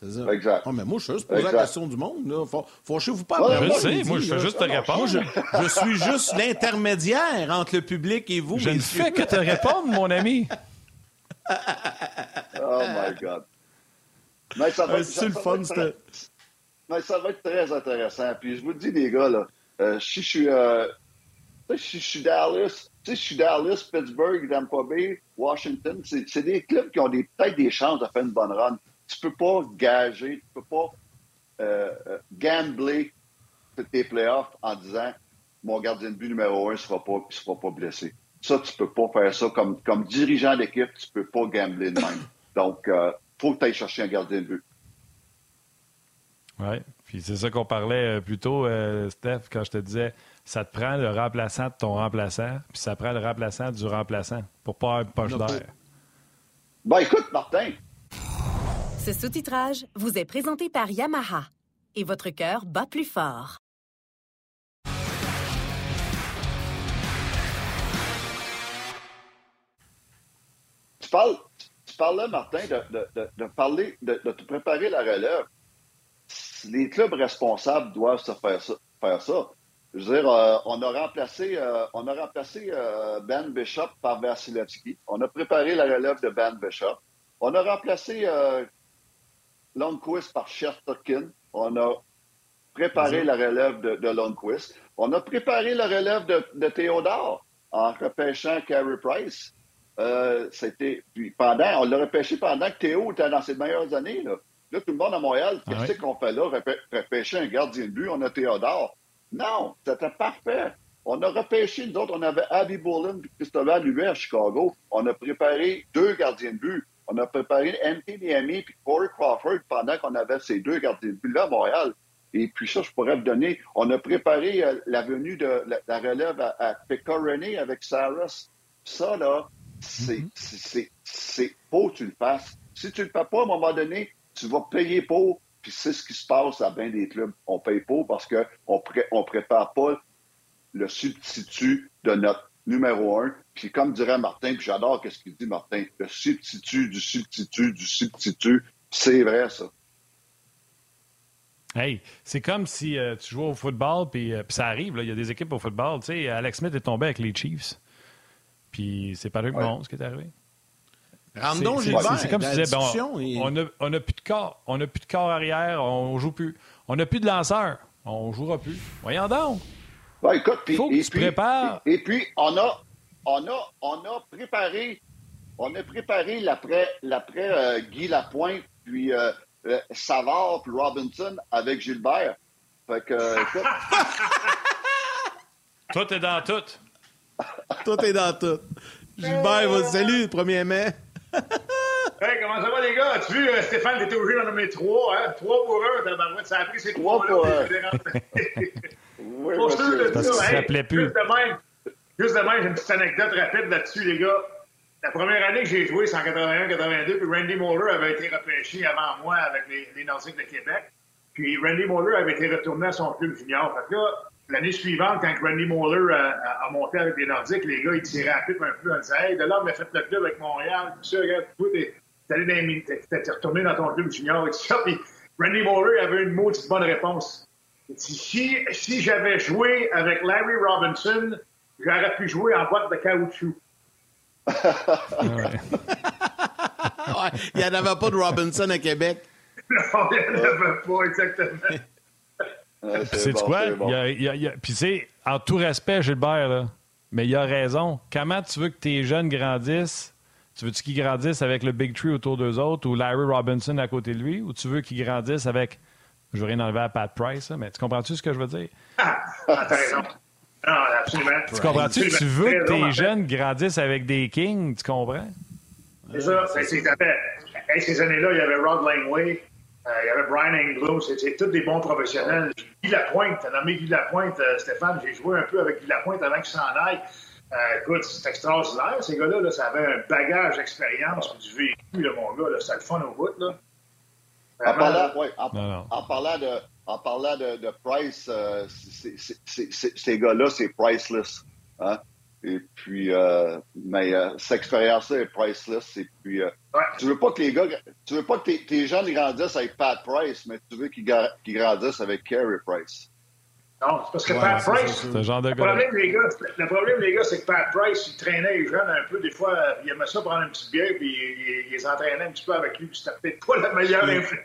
C'est ça. Exact. Oh, mais moi, je suis juste poser la question du monde. Là. Fâchez-vous pas. je moi, sais, moi, je fais juste te répondre. je, suis juste l'intermédiaire entre le public et vous. Je ne fais que te répondre, mon ami. oh my God. Mais ça va, être, le fun, très... Mais ça va être très intéressant. Puis je vous le dis, les gars, là, euh, si je suis euh, je suis Dallas, je suis Dallas, Pittsburgh, Tampa Bay, Washington, c'est des clubs qui ont peut-être des chances de faire une bonne run. Tu peux pas gager, tu peux pas euh, euh gambler tes playoffs en disant mon gardien de but numéro un ne sera pas, blessé. Ça, tu peux pas faire ça comme, dirigeant d'équipe, tu peux pas gambler de même. Donc, euh, faut que tu ailles chercher un gardien de but. Oui, puis c'est ça qu'on parlait plus tôt, Steph, quand je te disais, ça te prend le remplaçant de ton remplaçant, puis ça prend le remplaçant du remplaçant pour pas avoir poche d'air. Ben écoute, Martin. Ce sous-titrage vous est présenté par Yamaha et votre cœur bat plus fort. Tu parles, tu parles là, Martin, de, parler, de, te préparer la relève. Les clubs responsables doivent se faire ça. Faire ça. Je veux dire, euh, on a remplacé, euh, on a remplacé euh, Ben Bishop par Vasilevski. On a préparé la relève de Ben Bishop. On a remplacé Longquist par Shesterkin. On a préparé la relève de, de Longquist. On a préparé la relève de, de Théodore en repêchant Carey Price. c'était pendant, on l'a repêché pendant que Théo était dans ses meilleures années. Là, là tout le monde à Montréal, ah qu'est-ce qu'on fait là? Repêcher un gardien de but, on a Théodore. Non, c'était parfait. On a repêché, nous autres, on avait Abby Bullen et Christopher Louis à Chicago. On a préparé deux gardiens de but. On a préparé Anthony Amy et Corey Crawford pendant qu'on avait ces deux gardiens de but là à Montréal. Et puis ça, je pourrais te donner. On a préparé euh, la venue de la, relève à, à avec Saras. Ça, là, c'est mm faut que tu le fasses. Si tu ne le fais pas, à un moment donné, tu vas payer pour puis c'est ce qui se passe à bien des clubs. On paye pas parce qu'on ne prépare pas le substitut de notre numéro un. Puis comme dirait Martin, puis j'adore ce qu'il dit Martin, le substitut du substitut du substitut, c'est vrai ça. Hey, c'est comme si euh, tu jouais au football, puis, euh, ça arrive, il y a des équipes au football. Tu sais, Alex Smith est tombé avec les Chiefs. Puis c'est pas ouais. bon ce qui est arrivé. Randon C'est comme si tu disais, on n'a a plus de corps. On n'a plus de corps arrière, on joue plus. On n'a plus de lanceur. On jouera plus. Voyons donc. Ouais, écoute, puis, Faut que tu prépares. Et, puis, on a, on a, on a préparé, on a préparé l'après, l'après euh, Guy Lapointe, puis euh, euh, Savard, puis Robinson avec Gilbert. Fait que, écoute. tout est dans tout. tout est dans tout. Gilbert, salut, 1er mai hey, comment ça va, les gars? As-tu vu, euh, Stéphane, t'étais obligé d'en nommer trois, hein? Trois pour un, ça a pris ces trois pour un. oui, pour Parce hey, s'appelait plus. Juste de même, juste de même j'ai une petite anecdote rapide là-dessus, les gars. La première année que j'ai joué, c'est en 81-82, puis Randy Moller avait été repêché avant moi avec les, les Nordiques de Québec. Puis Randy Moller avait été retourné à son club junior. Fait que là, L'année suivante, quand Randy Moller a, monté avec les Nordiques, les gars, ils tiraient à pipe un peu en disant Hey, de là, on a fait le club avec Montréal, tout ça, regarde, toi, t'es allé t'es retourné dans ton club junior et tout ça. Puis Randy Moller avait une maudite bonne réponse. Si, si j'avais joué avec Larry Robinson, j'aurais pu jouer en boîte de caoutchouc. il n'y en avait pas de Robinson à Québec. Non, il n'y en avait pas, exactement c'est quoi? Puis, c'est en tout respect, Gilbert, là, mais il a raison. Comment tu veux que tes jeunes grandissent? Tu veux-tu qu'ils grandissent avec le Big Tree autour d'eux autres ou Larry Robinson à côté de lui? Ou tu veux qu'ils grandissent avec. Je veux rien enlever à Pat Price, mais tu comprends-tu ce que je veux dire? Ah, t'as raison. Non, absolument. Tu comprends-tu? Tu veux que tes jeunes grandissent avec des Kings, tu comprends? C'est ça. C'est, ces années-là, il y avait Rod Langway, il y avait Brian Anglo, c'était tous des bons professionnels. Guy Lapointe, t'as nommé Guy Lapointe, euh, Stéphane, j'ai joué un peu avec Guy Lapointe avant qu'il s'en aille. Euh, écoute, c'est extraordinaire, ces gars-là, là, ça avait un bagage d'expérience, du vécu, là, mon gars, c'était le fun au bout. Là. en, parlant, ouais, en, parlant, de, en parlant de, de Price, ces gars-là, c'est priceless. Hein? Et puis, euh, mais euh, cette expérience-là est priceless. Et puis, euh, tu veux pas que les gars, tu veux pas que tes, tes gens grandissent avec Pat Price, mais tu veux qu'ils grandissent avec Carey Price. Non, c'est parce que Pat Price, le, problème, les gars, le problème, les gars, c'est que Pat Price, il traînait les jeunes un peu. Des fois, il aimait ça prendre une petite bière, puis il, les entraînait un petit peu avec lui. Puis c'était peut-être pas la meilleure influence.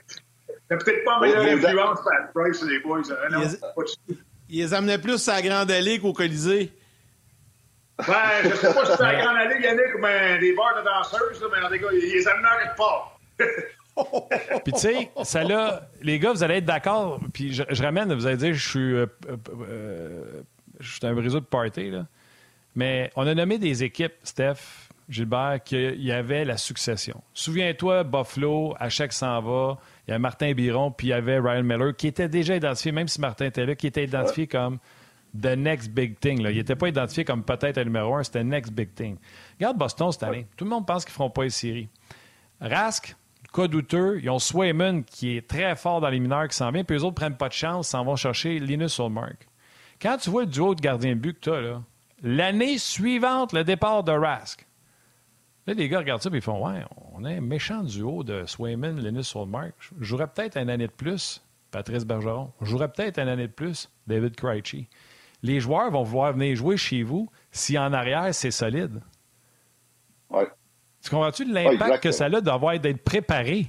C'était peut-être pas la meilleure influence, Pat Price, les boys. Hein, non, il, les amenait plus à la Grande Allée qu'au Colisée. Ben, je sais pas si c'est la grande allée, Yannick, ou ben, des bars de danseuses, là, mais en tout cas, ils les amenaient quelque part. puis tu sais, ça là, les gars, vous allez être d'accord. Puis je, ramène, vous allez dire, je suis, euh, euh, je suis un réseau de party là. Mais on a nommé des équipes, Steph, Gilbert, qu'il y avait la succession. Souviens-toi, Buffalo, à chaque s'en va, il y a Martin Biron, puis il y avait Ryan Miller, qui était déjà identifié, même si Martin était là, qui était identifié comme the next big thing. Il n'était pas identifié comme peut-être le numéro un, c'était next big thing. Regarde Boston cette année. Tout le monde pense qu'ils ne feront pas les séries. Rask, cas douteux, ils ont Swayman qui est très fort dans les mineurs qui s'en vient, puis les autres ne prennent pas de chance, s'en vont chercher Linus Ulmark. Quand tu vois le duo de gardien de but que tu as, là, l'année suivante, le départ de Rask, là, les gars regardent ça et ils font Ouais, on a un méchant duo de Swayman, Linus Ulmark. Je jouerais peut-être une année de plus, Patrice Bergeron. Je jouerais peut-être une année de plus, David Krejci. Les joueurs vont vouloir venir jouer chez vous si en arrière, c'est solide. Ouais. Tu comprends-tu l'impact que ça a d'avoir d'être préparé?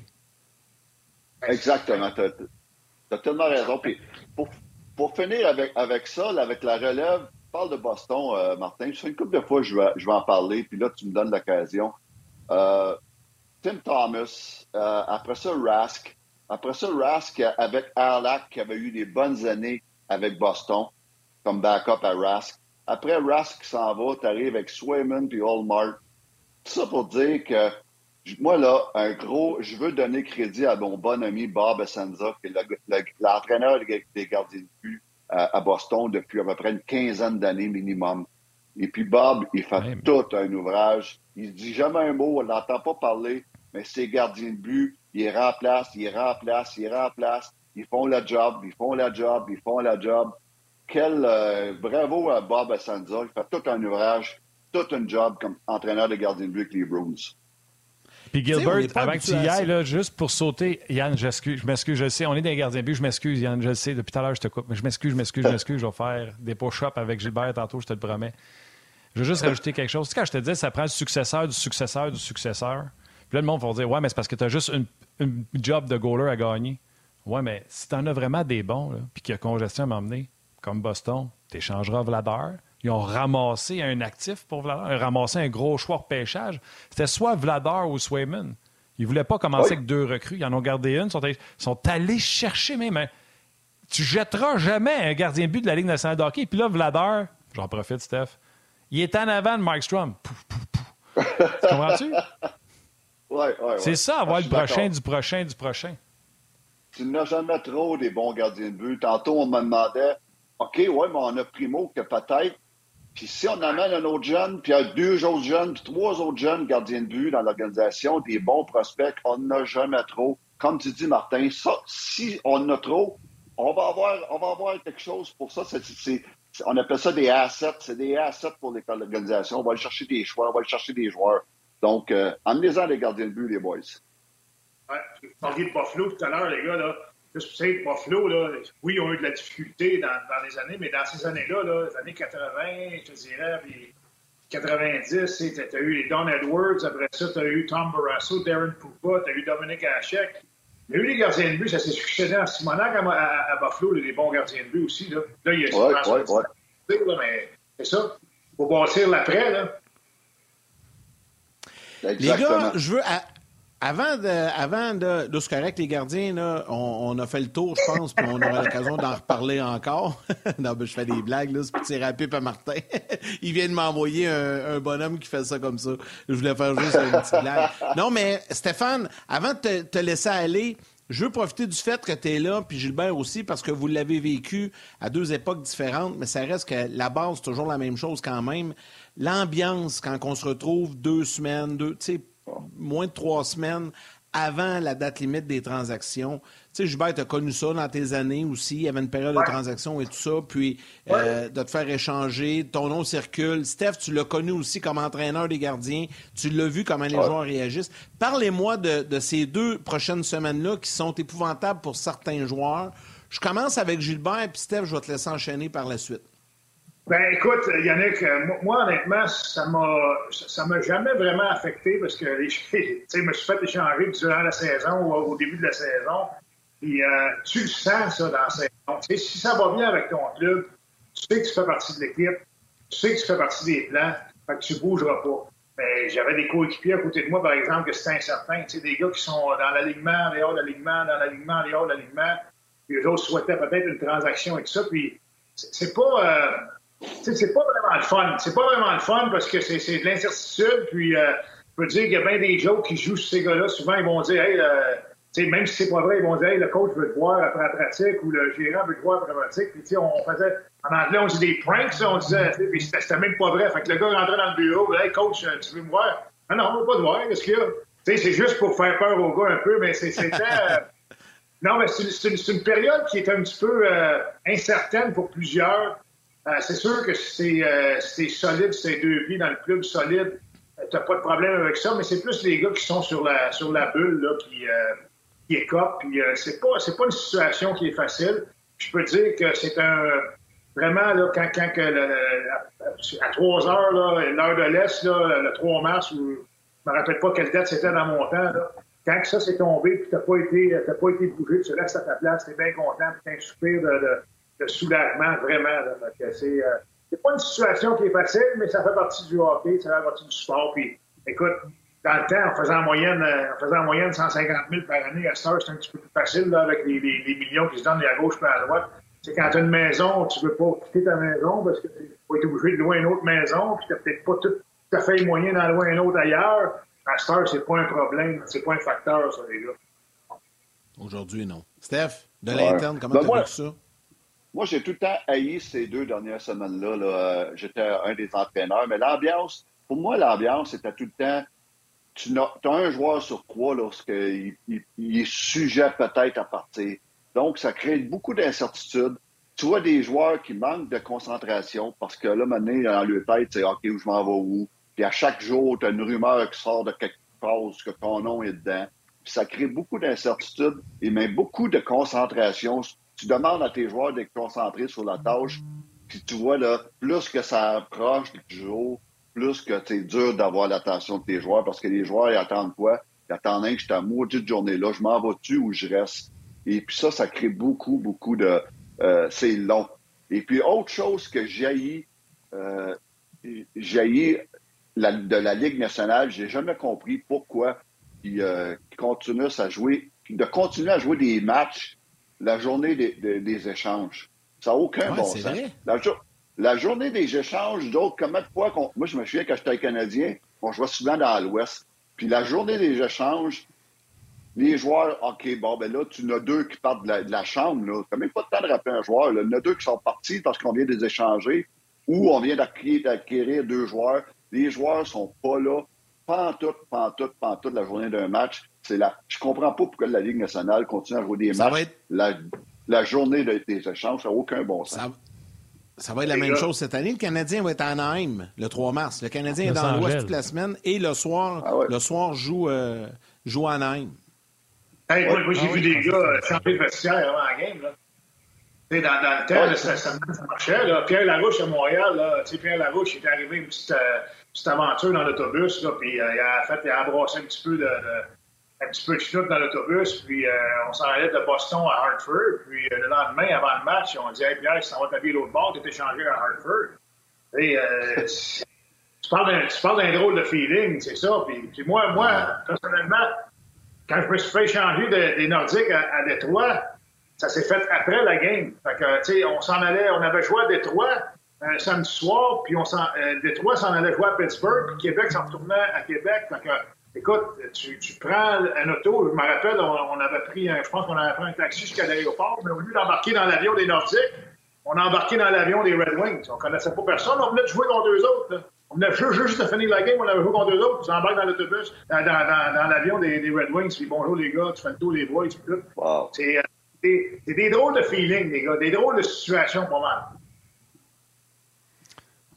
Exactement. Tu as, tellement raison. Puis pour, pour, finir avec, avec ça, avec la relève, parle de Boston, euh, Martin. Je sais une couple de fois, je vais, je vais en parler, puis là, tu me donnes l'occasion. Euh, Tim Thomas, euh, après ça, Rask. Après ça, Rask avec Arlac, qui avait eu des bonnes années avec Boston, comme backup à Rask. Après Rask s'en va, tu arrives avec Swayman puis Hallmark ça pour dire que moi, là, un gros, je veux donner crédit à mon bon ami Bob Essenza, qui est l'entraîneur des gardiens de but à, Boston depuis à peu près une quinzaine d'années minimum. Et puis Bob, il fait tout un ouvrage. Il dit jamais un mot, on l'entend pas parler, mais ses gardiens de but, il remplace, il remplace, il remplace. Ils font le job, ils font le job, ils font le job. Quel euh, bravo à Bob Essenza, il fait tout un ouvrage tout un job comme entraîneur de gardien de but avec les Bruins. Puis Gilbert, avant que tu y ailles, là, juste pour sauter, Yann, je m'excuse, je sais, on est des gardiens de but, je m'excuse, Yann, je le sais, depuis tout à l'heure, je te coupe, mais je m'excuse, je m'excuse, je m'excuse, je vais faire des push-ups avec Gilbert tantôt, je te le promets. Je veux juste rajouter quelque chose. Tu sais, quand je te dis, ça prend le successeur du successeur du successeur, puis là, le monde va dire, ouais, mais c'est parce que tu as juste une, job de goaler à gagner. Ouais, mais si tu en as vraiment des bons, puis qu'il y a congestion à m'emmener, comme Boston, tu échangeras Vladar, ils ont ramassé un actif pour Vladar, ils ont ramassé un gros choix de pêchage. C'était soit Vladar ou Swayman. Ils ne voulaient pas commencer avec deux recrues. Ils en ont gardé une. Ils sont, allés, sont allés chercher même. Un... Tu jetteras jamais un gardien de but de la Ligue nationale de hockey. Puis là, Vladar, j'en profite, Steph, il est en avant de Mike Strom. tu comprends-tu? Oui, oui, C'est ça, avoir le prochain du prochain du prochain. Tu n'as jamais trop des bons gardiens de but. Tantôt, on me demandait OK, ouais, mais on a Primo que peut-être puis si on amène un autre jeune, puis il y a deux autres jeunes, puis trois autres jeunes gardiens de but dans l'organisation, des bons prospects, on n'a jamais trop. Comme tu dis, Martin, ça, si on a trop, on va avoir, on va avoir quelque chose pour ça. on appelle ça des assets. C'est des assets pour l'organisation. On va aller chercher des choix, on va aller chercher des joueurs. Donc, euh, amenez-en les gardiens de but, les boys. Ouais, vous parliez de Buffalo tout à l'heure, les gars. Là. Juste pour dire, Buffalo, là, oui, ils ont eu de la difficulté dans, dans les années, mais dans ces années-là, là, les années 80, je te dirais, puis 90, tu as eu les Don Edwards, après ça, tu as eu Tom Barrasso, Darren Poupa, tu as eu Dominic Hachek. Il y a eu les gardiens de but, ça s'est succédé en Simonac à, à, Buffalo, les bons gardiens de but aussi. Là, là il y a ouais, ouais, ouais. mais c'est ça. Il faut bâtir l'après. Là. Les gars, je veux, avant de, avant de, de correct, les gardiens, là, on, a fait le tour, je pense, puis on aura l'occasion d'en reparler encore. non, ben, je fais des blagues, là, c'est petit rapide à Martin. Il vient de m'envoyer un, bonhomme qui fait ça comme ça. Je voulais faire juste une petite blague. Non, mais Stéphane, avant de te, te laisser aller, je veux profiter du fait que tu es là, puis Gilbert aussi, parce que vous l'avez vécu à deux époques différentes, mais ça reste que la base, toujours la même chose quand même. L'ambiance, quand on se retrouve deux semaines, deux, tu sais, moins de trois semaines avant la date limite des transactions. Tu sais, Jubert, tu as connu ça dans tes années aussi. Il y avait une période de transaction et tout ça. Puis euh, de te faire échanger, ton nom circule. Steph, tu l'as connu aussi comme entraîneur des gardiens. Tu l'as vu comment les joueurs réagissent. Parlez-moi de, de, ces deux prochaines semaines-là qui sont épouvantables pour certains joueurs. Je commence avec Gilbert, puis Steph, je vais te laisser enchaîner par la suite. Ben écoute, Yannick, euh, moi, honnêtement, ça m'a ça m'a jamais vraiment affecté parce que je me suis fait échanger durant la saison ou au début de la saison. Puis euh, tu le sens, ça, dans la saison. si ça va bien avec ton club, tu sais que tu fais partie de l'équipe, tu sais que tu fais partie des plans, fait que tu bougeras pas. Mais j'avais des coéquipiers à côté de moi, par exemple, que c'était incertain. Tu sais, des gars qui sont dans l'alignement, dehors de l'alignement, dans l'alignement, dehors de l'alignement. Puis eux autres souhaitaient peut-être une transaction tout ça. Puis c'est pas. Euh, c'est pas vraiment le fun. C'est pas vraiment le fun parce que c'est de l'incertitude. Puis, euh, je peux dire qu'il y a bien des jokes qui jouent sur ces gars-là. Souvent, ils vont dire, hey, euh, même si c'est pas vrai, ils vont dire, hey, le coach veut te voir après la pratique ou le gérant veut te voir après la pratique. Puis, on faisait, en anglais, on dit des pranks, on disait, puis c'était même pas vrai. Fait que le gars rentrait dans le bureau, hey, coach, euh, tu veux me voir? Ah non, on veut pas te voir. Qu'est-ce qu'il y a? c'est juste pour faire peur aux gars un peu, mais c'était. non, mais c'est une, période qui est un petit peu incertaine pour plusieurs. Euh, c'est sûr que c'est euh, solide, ces deux vies dans le club solide, euh, t'as pas de problème avec ça, mais c'est plus les gars qui sont sur la sur la bulle là, qui, qui écopent. Puis c'est pas pas une situation qui est facile. Je peux dire que c'est un vraiment là, quand, quand que à 3 heures, l'heure de l'Est, le 3 mars, ou je me rappelle pas quelle date c'était dans mon temps, là, quand ça s'est tombé puis t'as pas été pas été bougé, tu restes à ta place, t'es bien content, puis t'as un soupir de de soulagement, vraiment. c'est, euh, c'est pas une situation qui est facile, mais ça fait partie du hockey, ça fait partie du sport. Puis, écoute, dans le temps, en faisant en moyenne, euh, en faisant en moyenne 150 000 par année, à Star, c'est un petit peu plus facile là, avec les, les, millions qui se donnent à gauche et à droite. C'est quand tu as une maison, tu veux pas quitter ta maison parce que tu vas être obligé de louer une autre maison, puis tu n'as peut-être pas tout, à fait les moyens d'en louer une autre ailleurs. À Star, c'est pas un problème, c'est pas un facteur, ça, les gars. Aujourd'hui, non. Steph, de l'interne, comment ben tu as vu ça? Moi, j'ai tout le temps haï ces deux dernières semaines-là. Là. J'étais un des entraîneurs, mais l'ambiance, pour moi, l'ambiance, c'était tout le temps. Tu as, un joueur sur trois lorsqu'il il, est sujet peut-être à partir. Donc, ça crée beaucoup d'incertitudes. Tu vois des joueurs qui manquent de concentration parce que là, maintenant, dans leur tête, c'est OK, où je m'en vais où? Puis à chaque jour, tu as une rumeur qui sort de quelque chose que ton nom est dedans. Puis ça crée beaucoup d'incertitudes et même beaucoup de concentration tu demandes à tes joueurs d'être concentrés sur la tâche, puis tu vois, là, plus que ça approche du jour, plus que c'est dur d'avoir l'attention de tes joueurs, parce que les joueurs, ils attendent quoi? Ils attendent que je maudite journée-là, je m'en vais-tu ou je reste? Et puis ça, ça crée beaucoup, beaucoup de... Euh, c'est long. Et puis, autre chose que j'ai euh, de la Ligue nationale, j'ai jamais compris pourquoi ils, euh, continuent à jouer, de continuer à jouer des matchs la journée des, échanges. Ça n'a aucun bon sens. La, journée des échanges, d'autres, comment de fois qu'on. Moi, je me souviens quand j'étais Canadien, on jouait souvent dans l'Ouest. Puis la journée des échanges, les joueurs, OK, bon, ben là, tu en as deux qui partent de la, chambre. Tu n'as même pas le temps de rappeler un joueur. Il y en a deux qui sont partis parce qu'on vient de les échanger ou on vient d'acquérir deux joueurs. Les joueurs sont pas là. Pas en tout, pas en tout, pas en tout la journée d'un match. C'est là. Je comprends pas pourquoi la Ligue nationale continue à jouer des matchs. La, journée des échanges, ça n'a aucun bon sens. Ça... va être la même chose cette année. Le Canadien va être à Anaheim le 3 mars. Le Canadien est dans l'Ouest toute la semaine et le soir, ah le soir joue, euh, joue à Anaheim. Hey, moi, j'ai ah vu des gars euh, changer de vestiaire avant la game. Là. Dans, dans, le temps, ça, ça, marchait. Là. Pierre Larouche à Montréal, là, Pierre Larouche il est arrivé une petite, euh, petite aventure dans l'autobus, puis il, a fait, il a embrassé un petit peu de un petit peu de chute dans l'autobus, puis euh, on s'en allait de Boston à Hartford. Puis euh, le lendemain, avant le match, on dit Hey Pierre, si on va t'habiller l'autre bord, tu es échangé à Hartford. Et, euh, tu parles d'un drôle de feeling, c'est ça. Puis, moi, moi, personnellement, quand je me suis fait échanger des Nordiques à, Détroit, ça s'est fait après la game. Fait que, tu sais, on s'en allait, on avait joué à Détroit un samedi soir, puis on s'en, Détroit s'en allait jouer à Pittsburgh, puis Québec s'en retournait à Québec. Fait que, Écoute, tu, prends un auto, je me rappelle, on, avait pris, un, je pense qu'on avait pris un taxi jusqu'à l'aéroport, mais au lieu d'embarquer dans l'avion des Nordiques, on a embarqué dans l'avion des Red Wings. On connaissait pas personne, on venait de jouer contre deux autres. On venait juste, de finir la game, on avait joué contre deux autres, on embarque dans l'autobus, dans, dans, l'avion des, Red Wings, puis bonjour les gars, tu fais le tour des boys, puis tout. Wow. C'est des, des, drôles de feelings, les gars, des drôles de situations pas mal.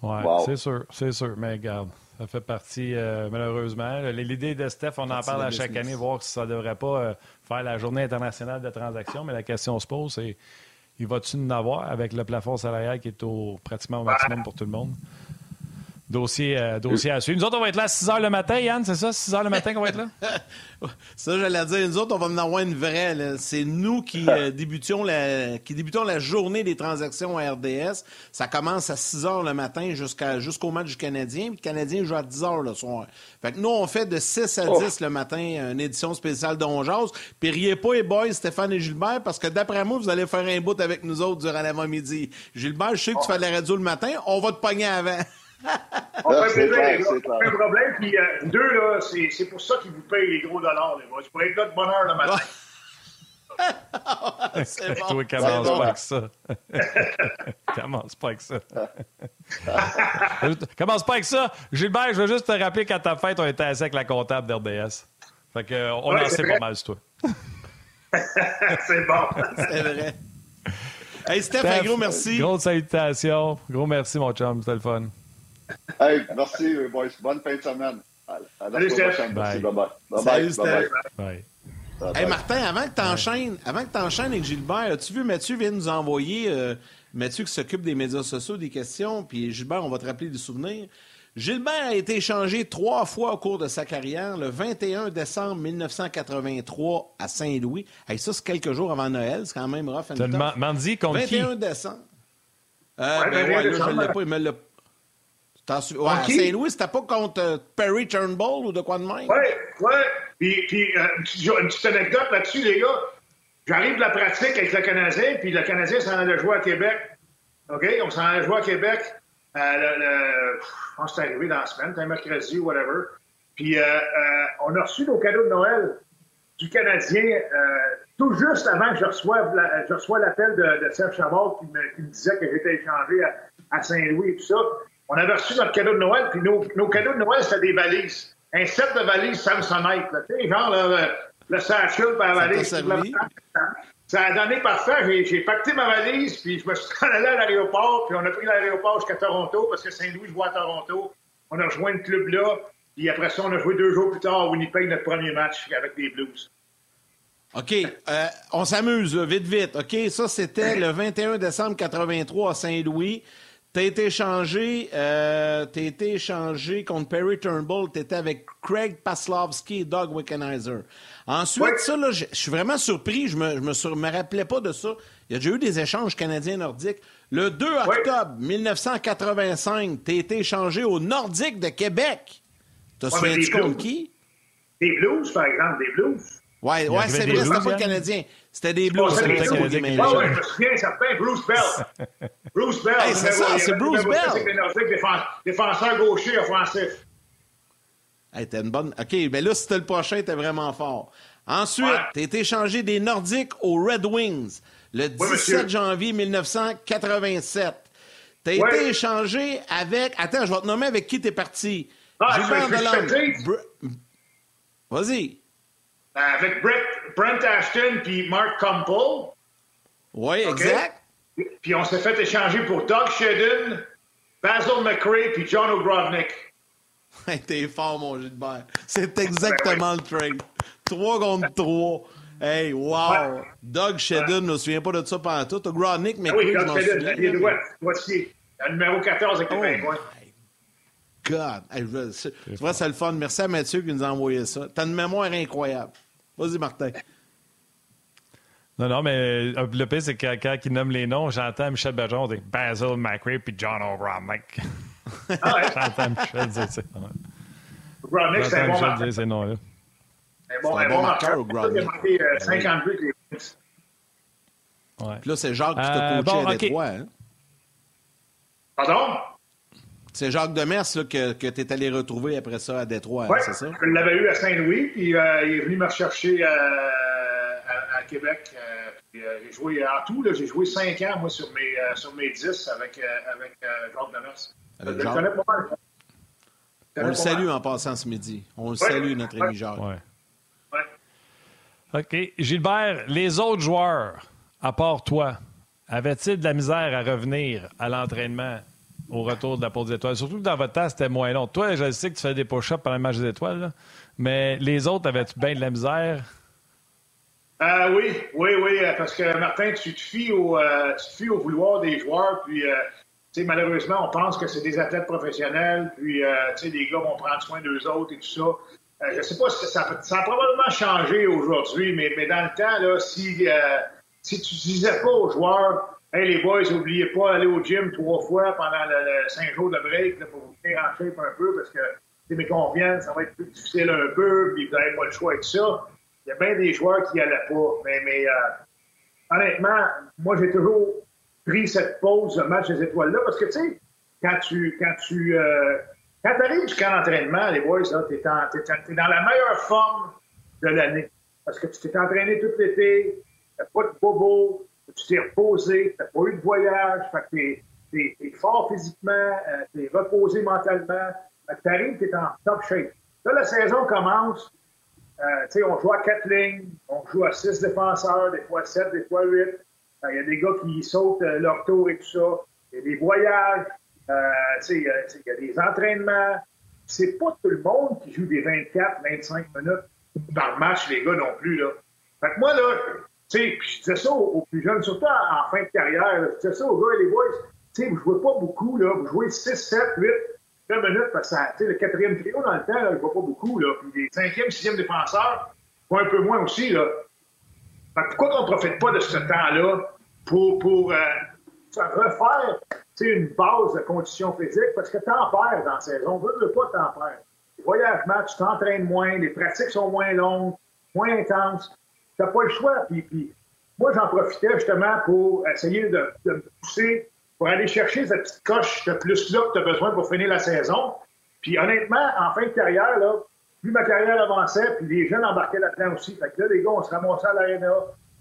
Ouais, c'est sûr, c'est sûr, mais regarde. Ça fait partie, euh, malheureusement. L'idée de Steph, on en parle à chaque année, voir si ça ne devrait pas euh, faire la journée internationale de transaction, mais la question se pose, c'est il va-tu en avoir avec le plafond salarial qui est au, pratiquement au maximum pour tout le monde? Dossier, euh, dossier à suivre. Nous autres, on va être là à 6 h le matin, Yann, c'est ça? 6 h le matin qu'on va être là? ça, j'allais dire, nous autres, on va en avoir une vraie. C'est nous qui, euh, débutions la, qui débutons la journée des transactions à RDS. Ça commence à 6 h le matin jusqu'à, jusqu'au match du Canadien. Puis le Canadien joue à 10 h le soir. Fait que nous, on fait de 6 à 10 le matin une édition spéciale d'Onjaz. Puis riez pas, les boys, Stéphane et Gilbert, parce que d'après moi, vous allez faire un bout avec nous autres durant l'avant-midi. Gilbert, je sais que tu fais de la radio le matin. On va te pogner avant. On fait plaisir, Pas un problème. Puis euh, deux, là, c'est pour ça qu'ils vous payent les gros dollars, les boys. Pour être là de bonne heure le matin. c'est bon. Toi, commence bon. pas avec ça. commence pas avec ça. commence pas avec ça. Gilbert, je veux juste te rappeler qu'à ta fête, on était assis avec la comptable d'RDS. Fait que, on ouais, en sait pas mal sur toi. c'est bon. c'est vrai. Hey, Steph, Steph, un gros merci. Grosse salutation. Gros merci, mon chum. C'était le fun. Hey, merci, boys. Bonne fin de semaine. À, la prochaine. Merci. Bye-bye. Bye-bye. Salut, bye bye. Hey, Martin, avant que tu enchaînes, avant que enchaînes avec Gilbert, as-tu vu Mathieu vient nous envoyer, euh, Mathieu qui s'occupe des médias sociaux, des questions, puis Gilbert, on va te rappeler des souvenirs. Gilbert a été échangé trois fois au cours de sa carrière. Le 21 décembre 1983 à Saint-Louis. Hey, ça, c'est quelques jours avant Noël. C'est quand même rough. Tu m'en dis contre 21 décembre. Euh, ouais, ben, ouais, là, je ne l'ai pas. Il me l'a Ouais, à Saint-Louis, c'était pas contre euh, Perry Turnbull ou de quoi de même? Oui, oui. Puis, puis euh, une petite anecdote là-dessus, les gars. J'arrive de la pratique avec le Canadien, puis le Canadien s'en allait jouer à Québec. OK? On s'en allait jouer à Québec. Euh, le, je pense que c'est arrivé dans la semaine, un mercredi ou whatever. Puis euh, on a reçu nos cadeaux de Noël du Canadien tout juste avant que je reçoive, la, je reçois l'appel de, de Serge Chabot qui me, qui me disait que j'étais échangé à, à Saint-Louis et tout ça on avait reçu notre cadeau de Noël, puis nos, nos cadeaux de Noël, c'était des valises. Un set de valises Samsonite, là, tu sais, genre le, le satchel par la valise. Ça a donné parfait. J'ai pacté ma valise, puis je me suis allé à l'aéroport, puis on a pris l'aéroport jusqu'à Toronto, parce que Saint-Louis joue à Toronto. On a rejoint le club là, puis après ça, on a joué deux jours plus tard à Winnipeg, notre premier match avec les Blues. OK. Euh, on s'amuse, vite, vite. OK, ça, c'était le 21 décembre 83 à Saint-Louis. T'as été échangé, euh, t'as été échangé contre Perry Turnbull, t'étais avec Craig Paslovski et Doug Wickenheiser. Ensuite, ça, là, je suis vraiment surpris, je me, je me, me, rappelais pas de ça. Il y a déjà eu des échanges canadiens-nordiques. Le 2 octobre 1985, t'as été échangé au Nordique de Québec. T'as ouais, souviens-tu contre qui? Des Blues, par exemple, des Blues. Ouais, ouais c'est vrai, c'était pas le Canadien. C'était des Blues. C'était des Blues. Oui, oui, je me souviens, certain. Bruce Bell. Bruce Bell. Hey, c'est ça, c'est Bruce Bell. Défenseur gaucher offensif. Hey, t'es une bonne. OK, mais ben là, c'était le prochain, t'es vraiment fort. Ensuite, ouais. été échangé des Nordiques aux Red Wings le 17 oui, janvier 1987. T'as ouais. été échangé avec. Attends, je vais te nommer avec qui t'es parti. Ah, Gilbert Delorme. Br... Vas-y. Avec Brett, Brent Ashton puis Mark Kumpel. Oui, okay? exact. Puis on s'est fait échanger pour Doug Shedden, Basil McRae puis John Ogrovnik. T'es fort, mon Gilbert. C'est exactement le trade. Trois contre trois. Hey, wow! Ouais. Doug Shedden, je ne me souviens pas de ça pendant tout. Ogrovnik, mais oui, Doug Shedden, il est le numéro 14 avec oh les. God! Hey, c'est vrai, c'est le fun. Merci à Mathieu qui nous a envoyé ça. T'as une mémoire incroyable. Vas-y, Martin. Non, non, mais euh, le pire, c'est que quand il nomme les noms, j'entends Michel Bergeron dire Basil McRae puis John O'Bromnick. Ah ouais? j'entends Michel dire ça. O'Bromnick, c'est un bon Michel dire ces noms-là. C'est bon, un bon marqueur, O'Bromnick. Il a marqué 50 buts avec les Ouais. Puis là, c'est Jacques qui t'a coaché bon, à Détroit. Hein? Pardon? C'est Jacques Demers là, que, que tu es allé retrouver après ça à Détroit, ouais, c'est ça? Je l'avais eu à Saint-Louis, puis euh, il est venu me rechercher à, à, à Québec. Euh, puis, euh, j'ai joué en tout, j'ai joué cinq ans, moi, sur mes, euh, sur mes 10 avec, euh, avec Jacques Demers. Avec je Jacques? connais pas mal. On le salue en passant ce midi. On le Ouais. salue, notre Ouais. ami Jacques. Ouais. Ouais. OK. Gilbert, les autres joueurs, à part toi, avaient-ils de la misère à revenir à l'entraînement au retour de la pause des étoiles? Surtout que dans votre temps, c'était moins long. Toi, je sais que tu fais des push-ups pendant le match des étoiles, mais les autres, avaient-tu bien de la misère? Ah oui, oui, oui, euh, parce que Martin, tu te fies au, euh, tu te fies au vouloir des joueurs, puis euh, malheureusement, on pense que c'est des athlètes professionnels, puis euh, les gars vont prendre soin d'eux autres et tout ça. Euh, je ne sais pas ça, ça, a probablement changé aujourd'hui, mais, mais, dans le temps, là, si, euh, si tu disais pas aux joueurs Hey les boys, n'oubliez pas d'aller au gym trois fois pendant le, cinq jours de break pour vous tenir en shape un peu parce que mes conviennent, ça va être plus difficile un peu, puis vous n'avez pas le choix avec ça. Il y a bien des joueurs qui n'y allaient pas. Mais, mais honnêtement, moi j'ai toujours pris cette pause de match des étoiles-là parce que, tu sais, quand tu, quand tu, euh, quand arrives du camp d'entraînement, les boys, là, t'es, es, dans la meilleure forme de l'année. Parce que tu t'es entraîné tout l'été, pas de bobo, tu t'es reposé, t'as pas eu de voyage, fait que t'es, fort physiquement, euh, t'es reposé mentalement. Fait que t'arrives, t'es en top shape. Là, la saison commence, euh, tu sais, on joue à quatre lignes, on joue à six défenseurs, des fois sept, des fois huit. Il y a des gars qui sautent euh, leur tour et tout ça. Il y a des voyages. Euh, il y a des entraînements. C'est pas tout le monde qui joue des 24, 25 minutes le match, les gars non plus. Là. Fait que moi, là, tu sais, je disais ça aux, plus jeunes, surtout en, fin de carrière. je disais ça aux gars et les boys. Tu sais, vous jouez pas beaucoup, là. Vous jouez 6, 7, 8, 20 minutes, parce que le quatrième trio dans le temps, là, je vois pas beaucoup, là. Puis les cinquième, sixième défenseurs, un peu moins aussi, là pourquoi on ne profite pas de ce temps-là pour, pour euh, refaire une base de conditions physiques? Parce que t'en perds dans la saison. Veux, veux pas t'en perds. Les voyages match, tu t'entraînes moins, les pratiques sont moins longues, moins intenses. Tu n'as pas le choix. Puis, moi, j'en profitais justement pour essayer de, de, me pousser pour aller chercher cette petite coche de plus-là que tu as besoin pour finir la saison. Puis honnêtement, en fin de carrière, là, plus ma carrière avançait, puis les jeunes embarquaient là-dedans aussi. Fait que là, les gars, on se ramassait à l'aréna,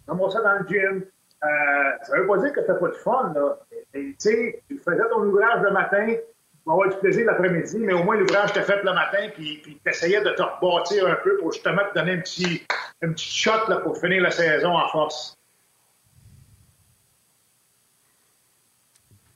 on se ramassait dans le gym. Euh, ça veut pas dire que t'as pas de fun, là. Tu sais, tu faisais ton ouvrage le matin, tu vas avoir du plaisir l'après-midi, mais au moins l'ouvrage t'a fait le matin, puis, puis t'essayais de te rebâtir un peu pour justement te donner un petit, un petit shot là, pour finir la saison en force.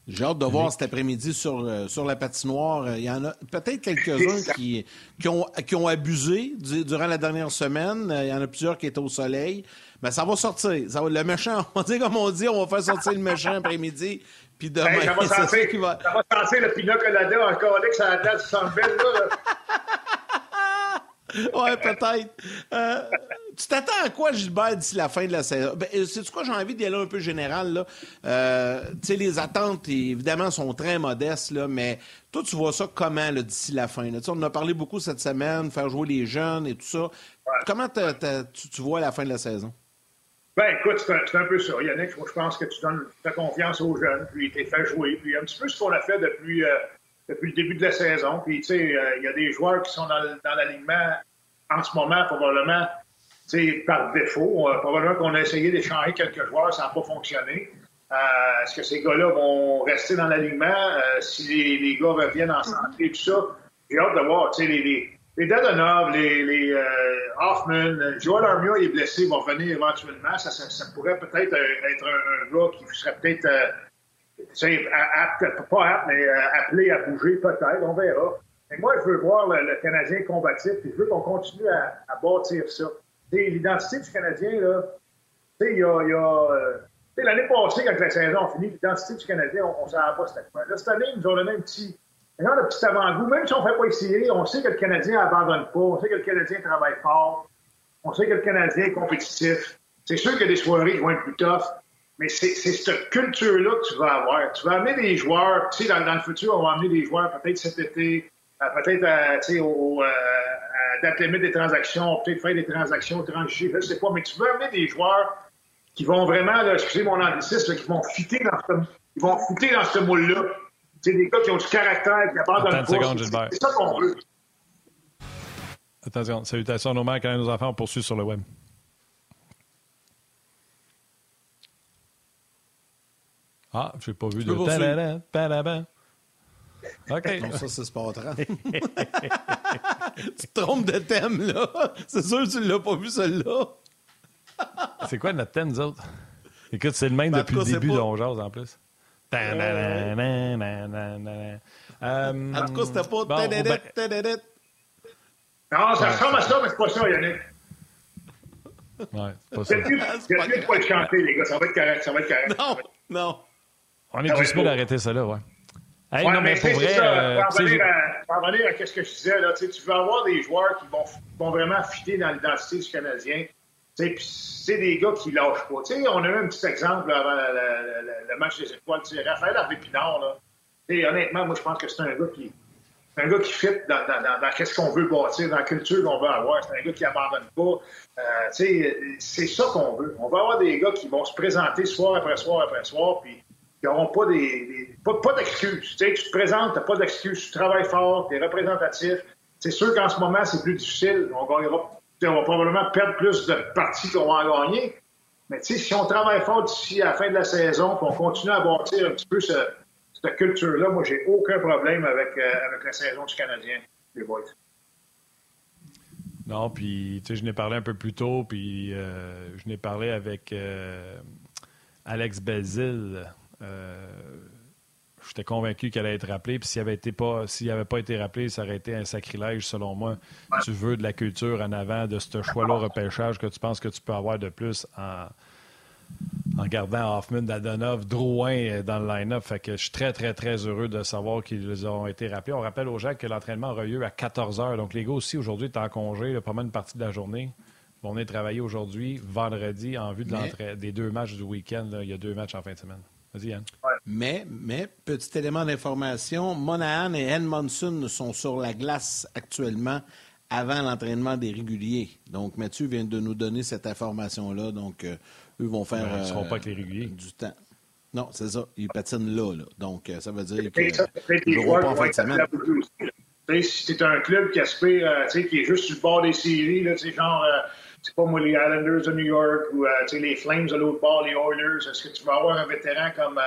J'ai hâte de voir cet après-midi sur, euh, sur la patinoire. Il y en a peut-être quelques-uns qui, qui, ont, qui ont abusé durant la dernière semaine. Il y en a plusieurs qui étaient au soleil. Mais ça va sortir. Ça va, le méchant, on va dire comme on dit, on va faire sortir le méchant après-midi. Puis demain, ça va sentir, qui va... ça va sentir le pina colada encore là que ça la tête belle, là. ouais, peut-être. Euh, tu t'attends à quoi, Gilbert, d'ici la fin de la saison? Ben, euh, c'est quoi, j'ai envie d'y aller un peu général. Là. Euh, tu sais, les attentes, évidemment, sont très modestes, là, mais toi, tu vois ça comment d'ici la fin? Là? On en a parlé beaucoup cette semaine, faire jouer les jeunes et tout ça. Comment tu, vois la fin de la saison? Ben, écoute, c'est un, peu ça. Yannick, moi, je pense que tu donnes ta confiance aux jeunes, puis tu les fais jouer. Puis un petit peu ce qu'on a fait depuis depuis le début de la saison. Puis, tu sais, euh, il y a des joueurs qui sont dans, l'alignement en ce moment, probablement, tu sais, par défaut. Euh, probablement qu'on a essayé d'échanger quelques joueurs, ça n'a pas fonctionné. Euh, est-ce que ces gars-là vont rester dans l'alignement? Si les, les, gars reviennent en santé tout ça? J'ai hâte de voir, tu sais, les, les, les Dadonov, les, les Hoffman, Joel Armia est blessé, il va revenir éventuellement. Ça, pourrait peut-être être un, gars qui serait peut-être c'est apte, pas apte, mais euh, appelé à bouger peut-être, on verra. Mais moi, je veux voir le, Canadien combatif, puis je veux qu'on continue à, bâtir ça. L'identité du Canadien, là, il y a, y a euh, l'année passée, quand la saison a fini, l'identité du Canadien, on ne savait pas c'était. Là, cette année, ils nous ont donné un petit, un genre de petit avant-goût. Même si on ne fait pas essayer, on sait que le Canadien n'abandonne pas, on sait que le Canadien travaille fort, on sait que le Canadien est compétitif. C'est sûr qu'il y a des soirées qui vont être plus tough, mais c'est cette culture-là que tu vas avoir. Tu vas amener des joueurs, tu sais, dans, dans, le futur, on va amener des joueurs peut-être cet été, euh, peut-être, euh, tu sais, au, euh, date limite des transactions, peut-être faire des transactions tranchées, je sais pas, mais tu veux amener des joueurs qui vont vraiment, là, excusez mon anglicisme, qui vont fitter dans ce, ils vont fitter dans ce moule-là. Sais, des gars qui ont du caractère, qui abandonnent pas. C'est ça qu'on veut. Attention, salutations à nos mères, quand nos enfants, on poursuit sur le web. Ah, je n'ai pas vu de. OK. Non, ça, c'est pas 30. tu te trompes de thème, là. C'est sûr que tu ne l'as pas vu, celui-là. c'est quoi notre thème, nous autres? Écoute, c'est le même ben, depuis le début de Ongeaz, en plus. Euh... en tout cas, c'était pas... Bon, ben... Non, ça ressemble à ça, mais c'est pas ça, Yannick. Ouais, c'est pas ça. A plus de quoi chanter, les gars. Ça va être correct, ça va être correct. Non, non. On est juste mieux d'arrêter ça là, ouais. Hey, non, mais, pour vrai. Euh, pour revenir à, ce que je disais, là, tu veux avoir des joueurs qui vont, vont vraiment fitter dans l'identité du Canadien. C'est des gars qui lâchent pas. sais, on a eu un petit exemple avant le match des étoiles. Raphaël Harvey-Pinard, là, honnêtement, moi, je pense que c'est un gars qui un gars qui fit dans, dans, dans, dans ce qu'on veut bâtir, dans la culture qu'on veut avoir. C'est un gars qui abandonne pas. Euh, c'est ça qu'on veut. On veut avoir des gars qui vont se présenter soir après soir après soir, puis qui n'auront pas des, pas, pas d'excuses. Tu te présentes, tu n'as pas d'excuses, tu travailles fort, tu es représentatif. C'est sûr qu'en ce moment, c'est plus difficile. On, gagnera, on va probablement perdre plus de parties qu'on va en gagner. Mais si on travaille fort d'ici à la fin de la saison, qu'on continue à bâtir un petit peu ce, cette culture-là, moi, j'ai aucun problème avec, euh, avec la saison du Canadien, les boys. Non, puis tu sais, je n'ai parlé un peu plus tôt, puis euh, je n'ai parlé avec euh, Alex Belzil. J'étais convaincu qu'elle allait être rappelée, puis s'il n'avait pas, s'il avait pas été rappelé, ça aurait été un sacrilège, selon moi. Tu veux de la culture en avant, de ce choix-là repêchage que tu penses que tu peux avoir de plus en, en gardant Hoffman, Dadonov, Drouin euh, dans le line-up. Fait que je suis très, très, très heureux de savoir qu'ils ont été rappelés. On rappelle aux gens que l'entraînement aura lieu à 14 h. Donc, les gars aussi, aujourd'hui, est en congé, pas mal une partie de la journée. Ils vont venir travailler aujourd'hui, vendredi, en vue de des deux matchs du week-end. Il y a deux matchs en fin de semaine. Vas-y, Yann. Mais, mais, petit élément d'information, Monahan et Edmondson sont sur la glace actuellement avant l'entraînement des réguliers. Donc, Mathieu vient de nous donner cette information-là. Donc, euh, eux vont faire. ils ne seront pas avec les réguliers. Du temps. Non, c'est ça. Ils patinent là. là. Donc, euh, ça veut dire qu'ils ne joueront pas en fin de semaine. Si c'est un club qui aspire, euh, qui est juste sur le bord des séries, là, genre, euh, c'est pas moi, les Islanders de New York ou les Flames de l'autre bord, les Oilers, est-ce que tu vas avoir un vétéran comme,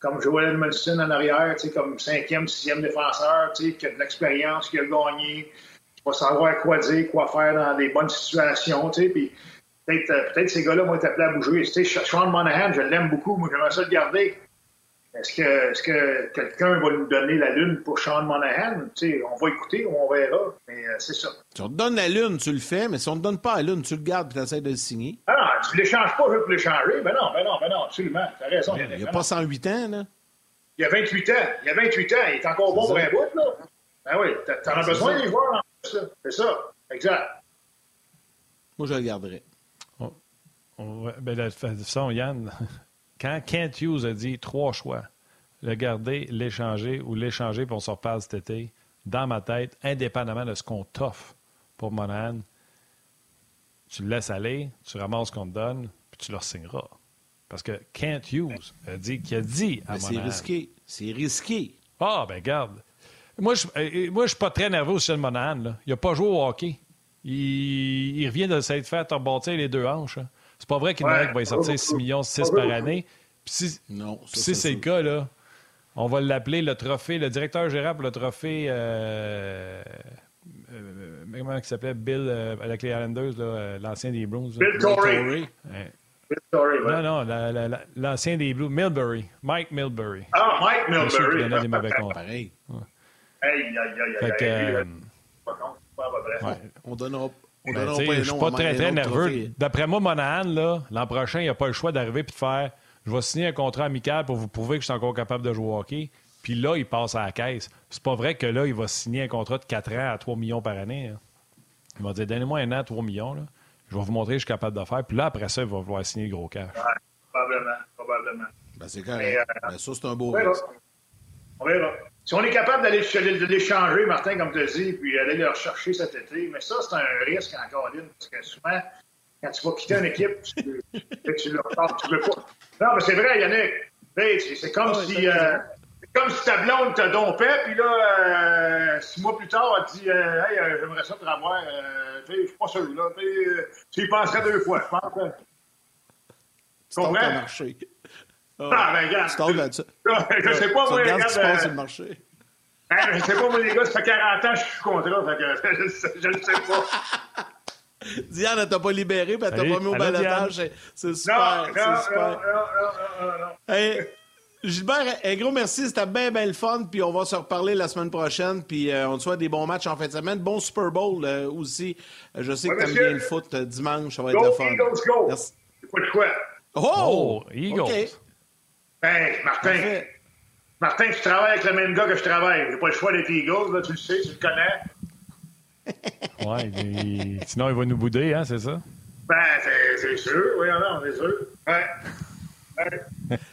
comme Joel Edmondson en arrière, comme cinquième, sixième défenseur, qui a de l'expérience, qui a gagné, qui va savoir quoi dire, quoi faire dans des bonnes situations, puis Peut-être que ces gars-là vont être appelés à bouger. Sais, Sean Monahan, je l'aime beaucoup. Moi, j'aimerais ça le garder. Est-ce que, est que quelqu'un va nous donner la lune pour Sean Monahan? Tu sais, on va écouter, on verra. Mais euh, c'est ça. Si on te donne la lune, tu le fais, mais si on ne te donne pas la lune, tu le gardes et tu essaies de le signer. Ah non, tu ne l'échanges pas juste pour l'échanger. Ben non, ben non, ben non, absolument. Tu as raison. il n'y a pas 108 ans, là. Il y a 28 ans. Il y a 28 ans. Il est encore bon pour un bout, là. Ben oui, tu en as besoin des joueurs. C'est ça. Exact. Moi, je le garderai. Ben, de toute façon, Yann, quand Kent Hughes a dit trois choix, le garder, l'échanger ou l'échanger pour se reparle cet été, dans ma tête, indépendamment de ce qu'on t'offre pour Monahan, tu le laisses aller, tu ramasses ce qu'on te donne, puis tu le signeras. Parce que Kent Hughes a dit qu'il a dit à Monahan. C'est risqué. C'est risqué. Ah, ben garde. Moi, je ne euh, moi, je suis pas très nerveux sur le Monahan. Il n'a pas joué au hockey. Il, revient de s'être fait rebâtir les deux hanches. C'est pas vrai qu'il ouais, va y sortir 6 millions 6 par année? si, non, si c'est le cas, là, on va l'appeler le trophée, le directeur général pour le trophée. Euh, euh, comment il s'appelait? Bill euh, avec les Islanders, euh, l'ancien des Bruins. Bill Torrey. Bill Torrey, ouais. Non, non, l'ancien des Blues, Milbury. Mike Milbury. Ah, Mike Milbury. Il y en a des mauvais comptes. Pareil. Ouais. Aïe, aïe, aïe, aïe. On donnera je ne suis pas très, très nerveux. D'après moi, Monahan, l'an prochain, il n'a pas le choix d'arriver et de faire je vais signer un contrat amical pour vous prouver que je suis encore capable de jouer au hockey. Puis là, il passe à la caisse. C'est pas vrai que là, il va signer un contrat de 4 ans à 3 millions par année. Hein. Il va dire donnez-moi un an à 3 millions. Là. Je vais vous montrer que je suis capable de faire. Puis là, après ça, il va vouloir signer le gros cash. Ouais, probablement. probablement. Ben, c'est correct. Euh, ça, c'est un beau risque. On verra. Si on est capable d'aller l'échanger, Martin, comme tu as dit, puis aller le rechercher cet été, mais ça, c'est un risque encore, Caroline, parce que souvent, quand tu vas quitter une équipe, tu, tu, le repars, tu veux pas. Non, mais c'est vrai, Yannick. C'est comme si. Euh, comme si ta blonde te dompait, puis là, euh, six mois plus tard, elle te dit euh, Hey, euh, j'aimerais ça te revoir. Euh, je suis pas sûr, là. Tu y penserais deux fois, je pense. Hein. Tu comprends? Marché. Ah, ben, regarde. Je sais pas, moi, regarde. Ce qui se le marché. Je je sais pas, moi, les gars, ça fait 40 ans que je suis contrat, fait que je ne sais pas. Diane, elle t'a pas libéré, puis elle t'a pas mis au balotage. C'est super. C'est super. Non, non, non, hey, Gilbert, un gros merci. C'était bien, bien le fun. Puis on va se reparler la semaine prochaine. Puis euh, on te souhaite des bons matchs en fin de semaine. Bon Super Bowl euh, aussi. Je sais que tu aimes bien le foot euh, dimanche. Ça va être le fun. Eagles, go! Merci. C'est pas le choix. Oh! oh Eagles. Hey, Martin. Martin, tu travailles avec le même gars que je travaille. J'ai pas le choix d'être Eagles, là, tu le sais, tu le connais. ouais, sinon il va nous bouder, hein, c'est ça? Ben, c'est sûr, oui, non, c'est sûr. Ouais.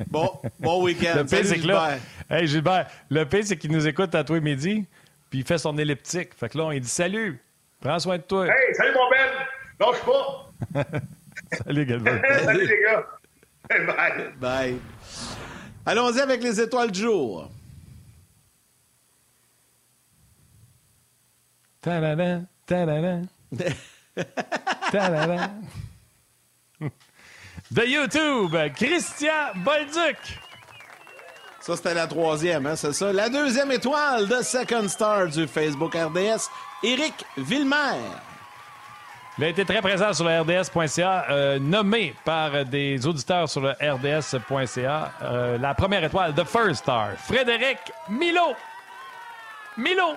Bon, bon week-end. Le pire, c'est que là, hey, Gilbert, le pire, c'est qu'il nous écoute à toi midi, puis il fait son elliptique. Fait que là, on dit salut, prends soin de toi. Hey, salut mon Ben, lâche pas. salut, Gilbert. salut les gars. Bye. Bye. Allons-y avec les étoiles du jour. Ta-da-da, ta-da-da. ta-da-da. De YouTube, Christian Bolduc. Ça, c'était la troisième, hein, c'est ça? La deuxième étoile de Second Star du Facebook RDS, Éric Villemer. Il a été très présent sur le RDS.ca, euh, nommé par des auditeurs sur le RDS.ca. Euh, la première étoile, The First Star, Frédéric Milo. Milo.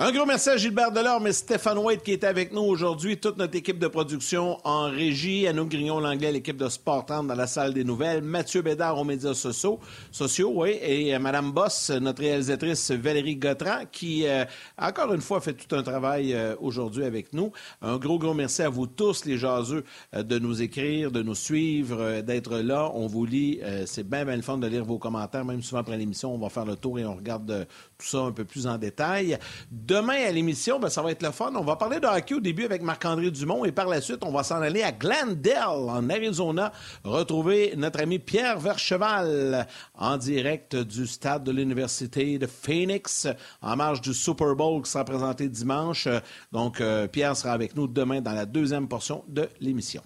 Un gros merci à Gilbert Delorme et Stéphane White qui est avec nous aujourd'hui. Toute notre équipe de production en régie. Anouk Grignon-Langlais, l'équipe de Sport 30 dans la salle des nouvelles. Mathieu Bédard aux médias sociaux, sociaux oui. Et euh, Madame Boss, notre réalisatrice Valérie Gautran qui, euh, encore une fois, fait tout un travail euh, aujourd'hui avec nous. Un gros, gros merci à vous tous, les jaseux, euh, de nous écrire, de nous suivre, d'être là. On vous lit. C'est bien, bien le fun de lire vos commentaires. Même souvent après l'émission, on va faire le tour et on regarde tout ça un peu plus en détail. Demain à l'émission, ben, ça va être le fun. On va parler de hockey au début avec Marc-André Dumont et par la suite, on va s'en aller à Glendale, en Arizona, retrouver notre ami Pierre Vercheval en direct du stade de l'Université de Phoenix en marge du Super Bowl qui sera présenté dimanche. Donc, euh, Pierre sera avec nous demain dans la deuxième portion de l'émission.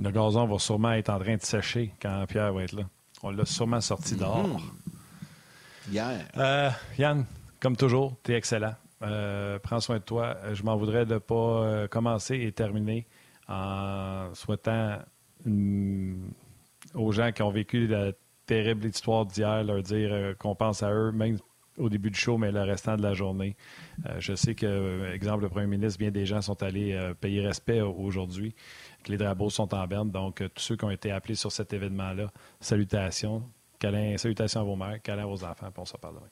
Le gazon va sûrement être en train de sécher quand Pierre va être là. On l'a sûrement sorti dehors. Euh, Yann, comme toujours, tu es excellent. Euh, prends soin de toi. Je m'en voudrais de ne pas euh, commencer et terminer en souhaitant aux gens qui ont vécu la terrible histoire d'hier, leur dire qu'on pense à eux, même au début du show, mais le restant de la journée. Je sais que, exemple, le premier ministre, bien des gens sont allés payer respect aujourd'hui, que les drapeaux sont en berne. Donc, tous ceux qui ont été appelés sur cet événement-là, salutations. Câlin, salutations à vos mères, câlin à vos enfants, puis on se parle demain.